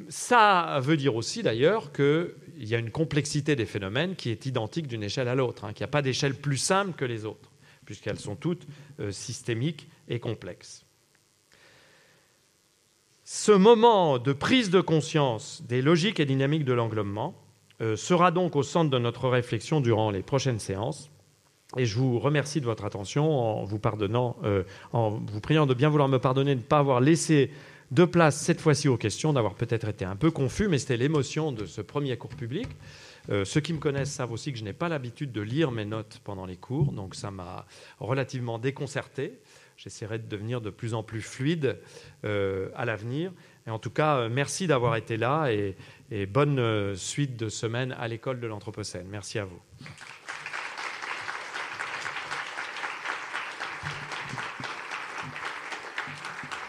Speaker 1: Ça veut dire aussi d'ailleurs qu'il y a une complexité des phénomènes qui est identique d'une échelle à l'autre, hein, qu'il n'y a pas d'échelle plus simple que les autres, puisqu'elles sont toutes euh, systémiques et complexes. Ce moment de prise de conscience des logiques et dynamiques de l'englobement sera donc au centre de notre réflexion durant les prochaines séances. Et je vous remercie de votre attention en vous pardonnant, euh, en vous priant de bien vouloir me pardonner de ne pas avoir laissé de place cette fois-ci aux questions, d'avoir peut-être été un peu confus, mais c'était l'émotion de ce premier cours public. Euh, ceux qui me connaissent savent aussi que je n'ai pas l'habitude de lire mes notes pendant les cours, donc ça m'a relativement déconcerté. J'essaierai de devenir de plus en plus fluide euh, à l'avenir. Et en tout cas, euh, merci d'avoir été là et, et bonne suite de semaine à l'école de l'Anthropocène. Merci à vous.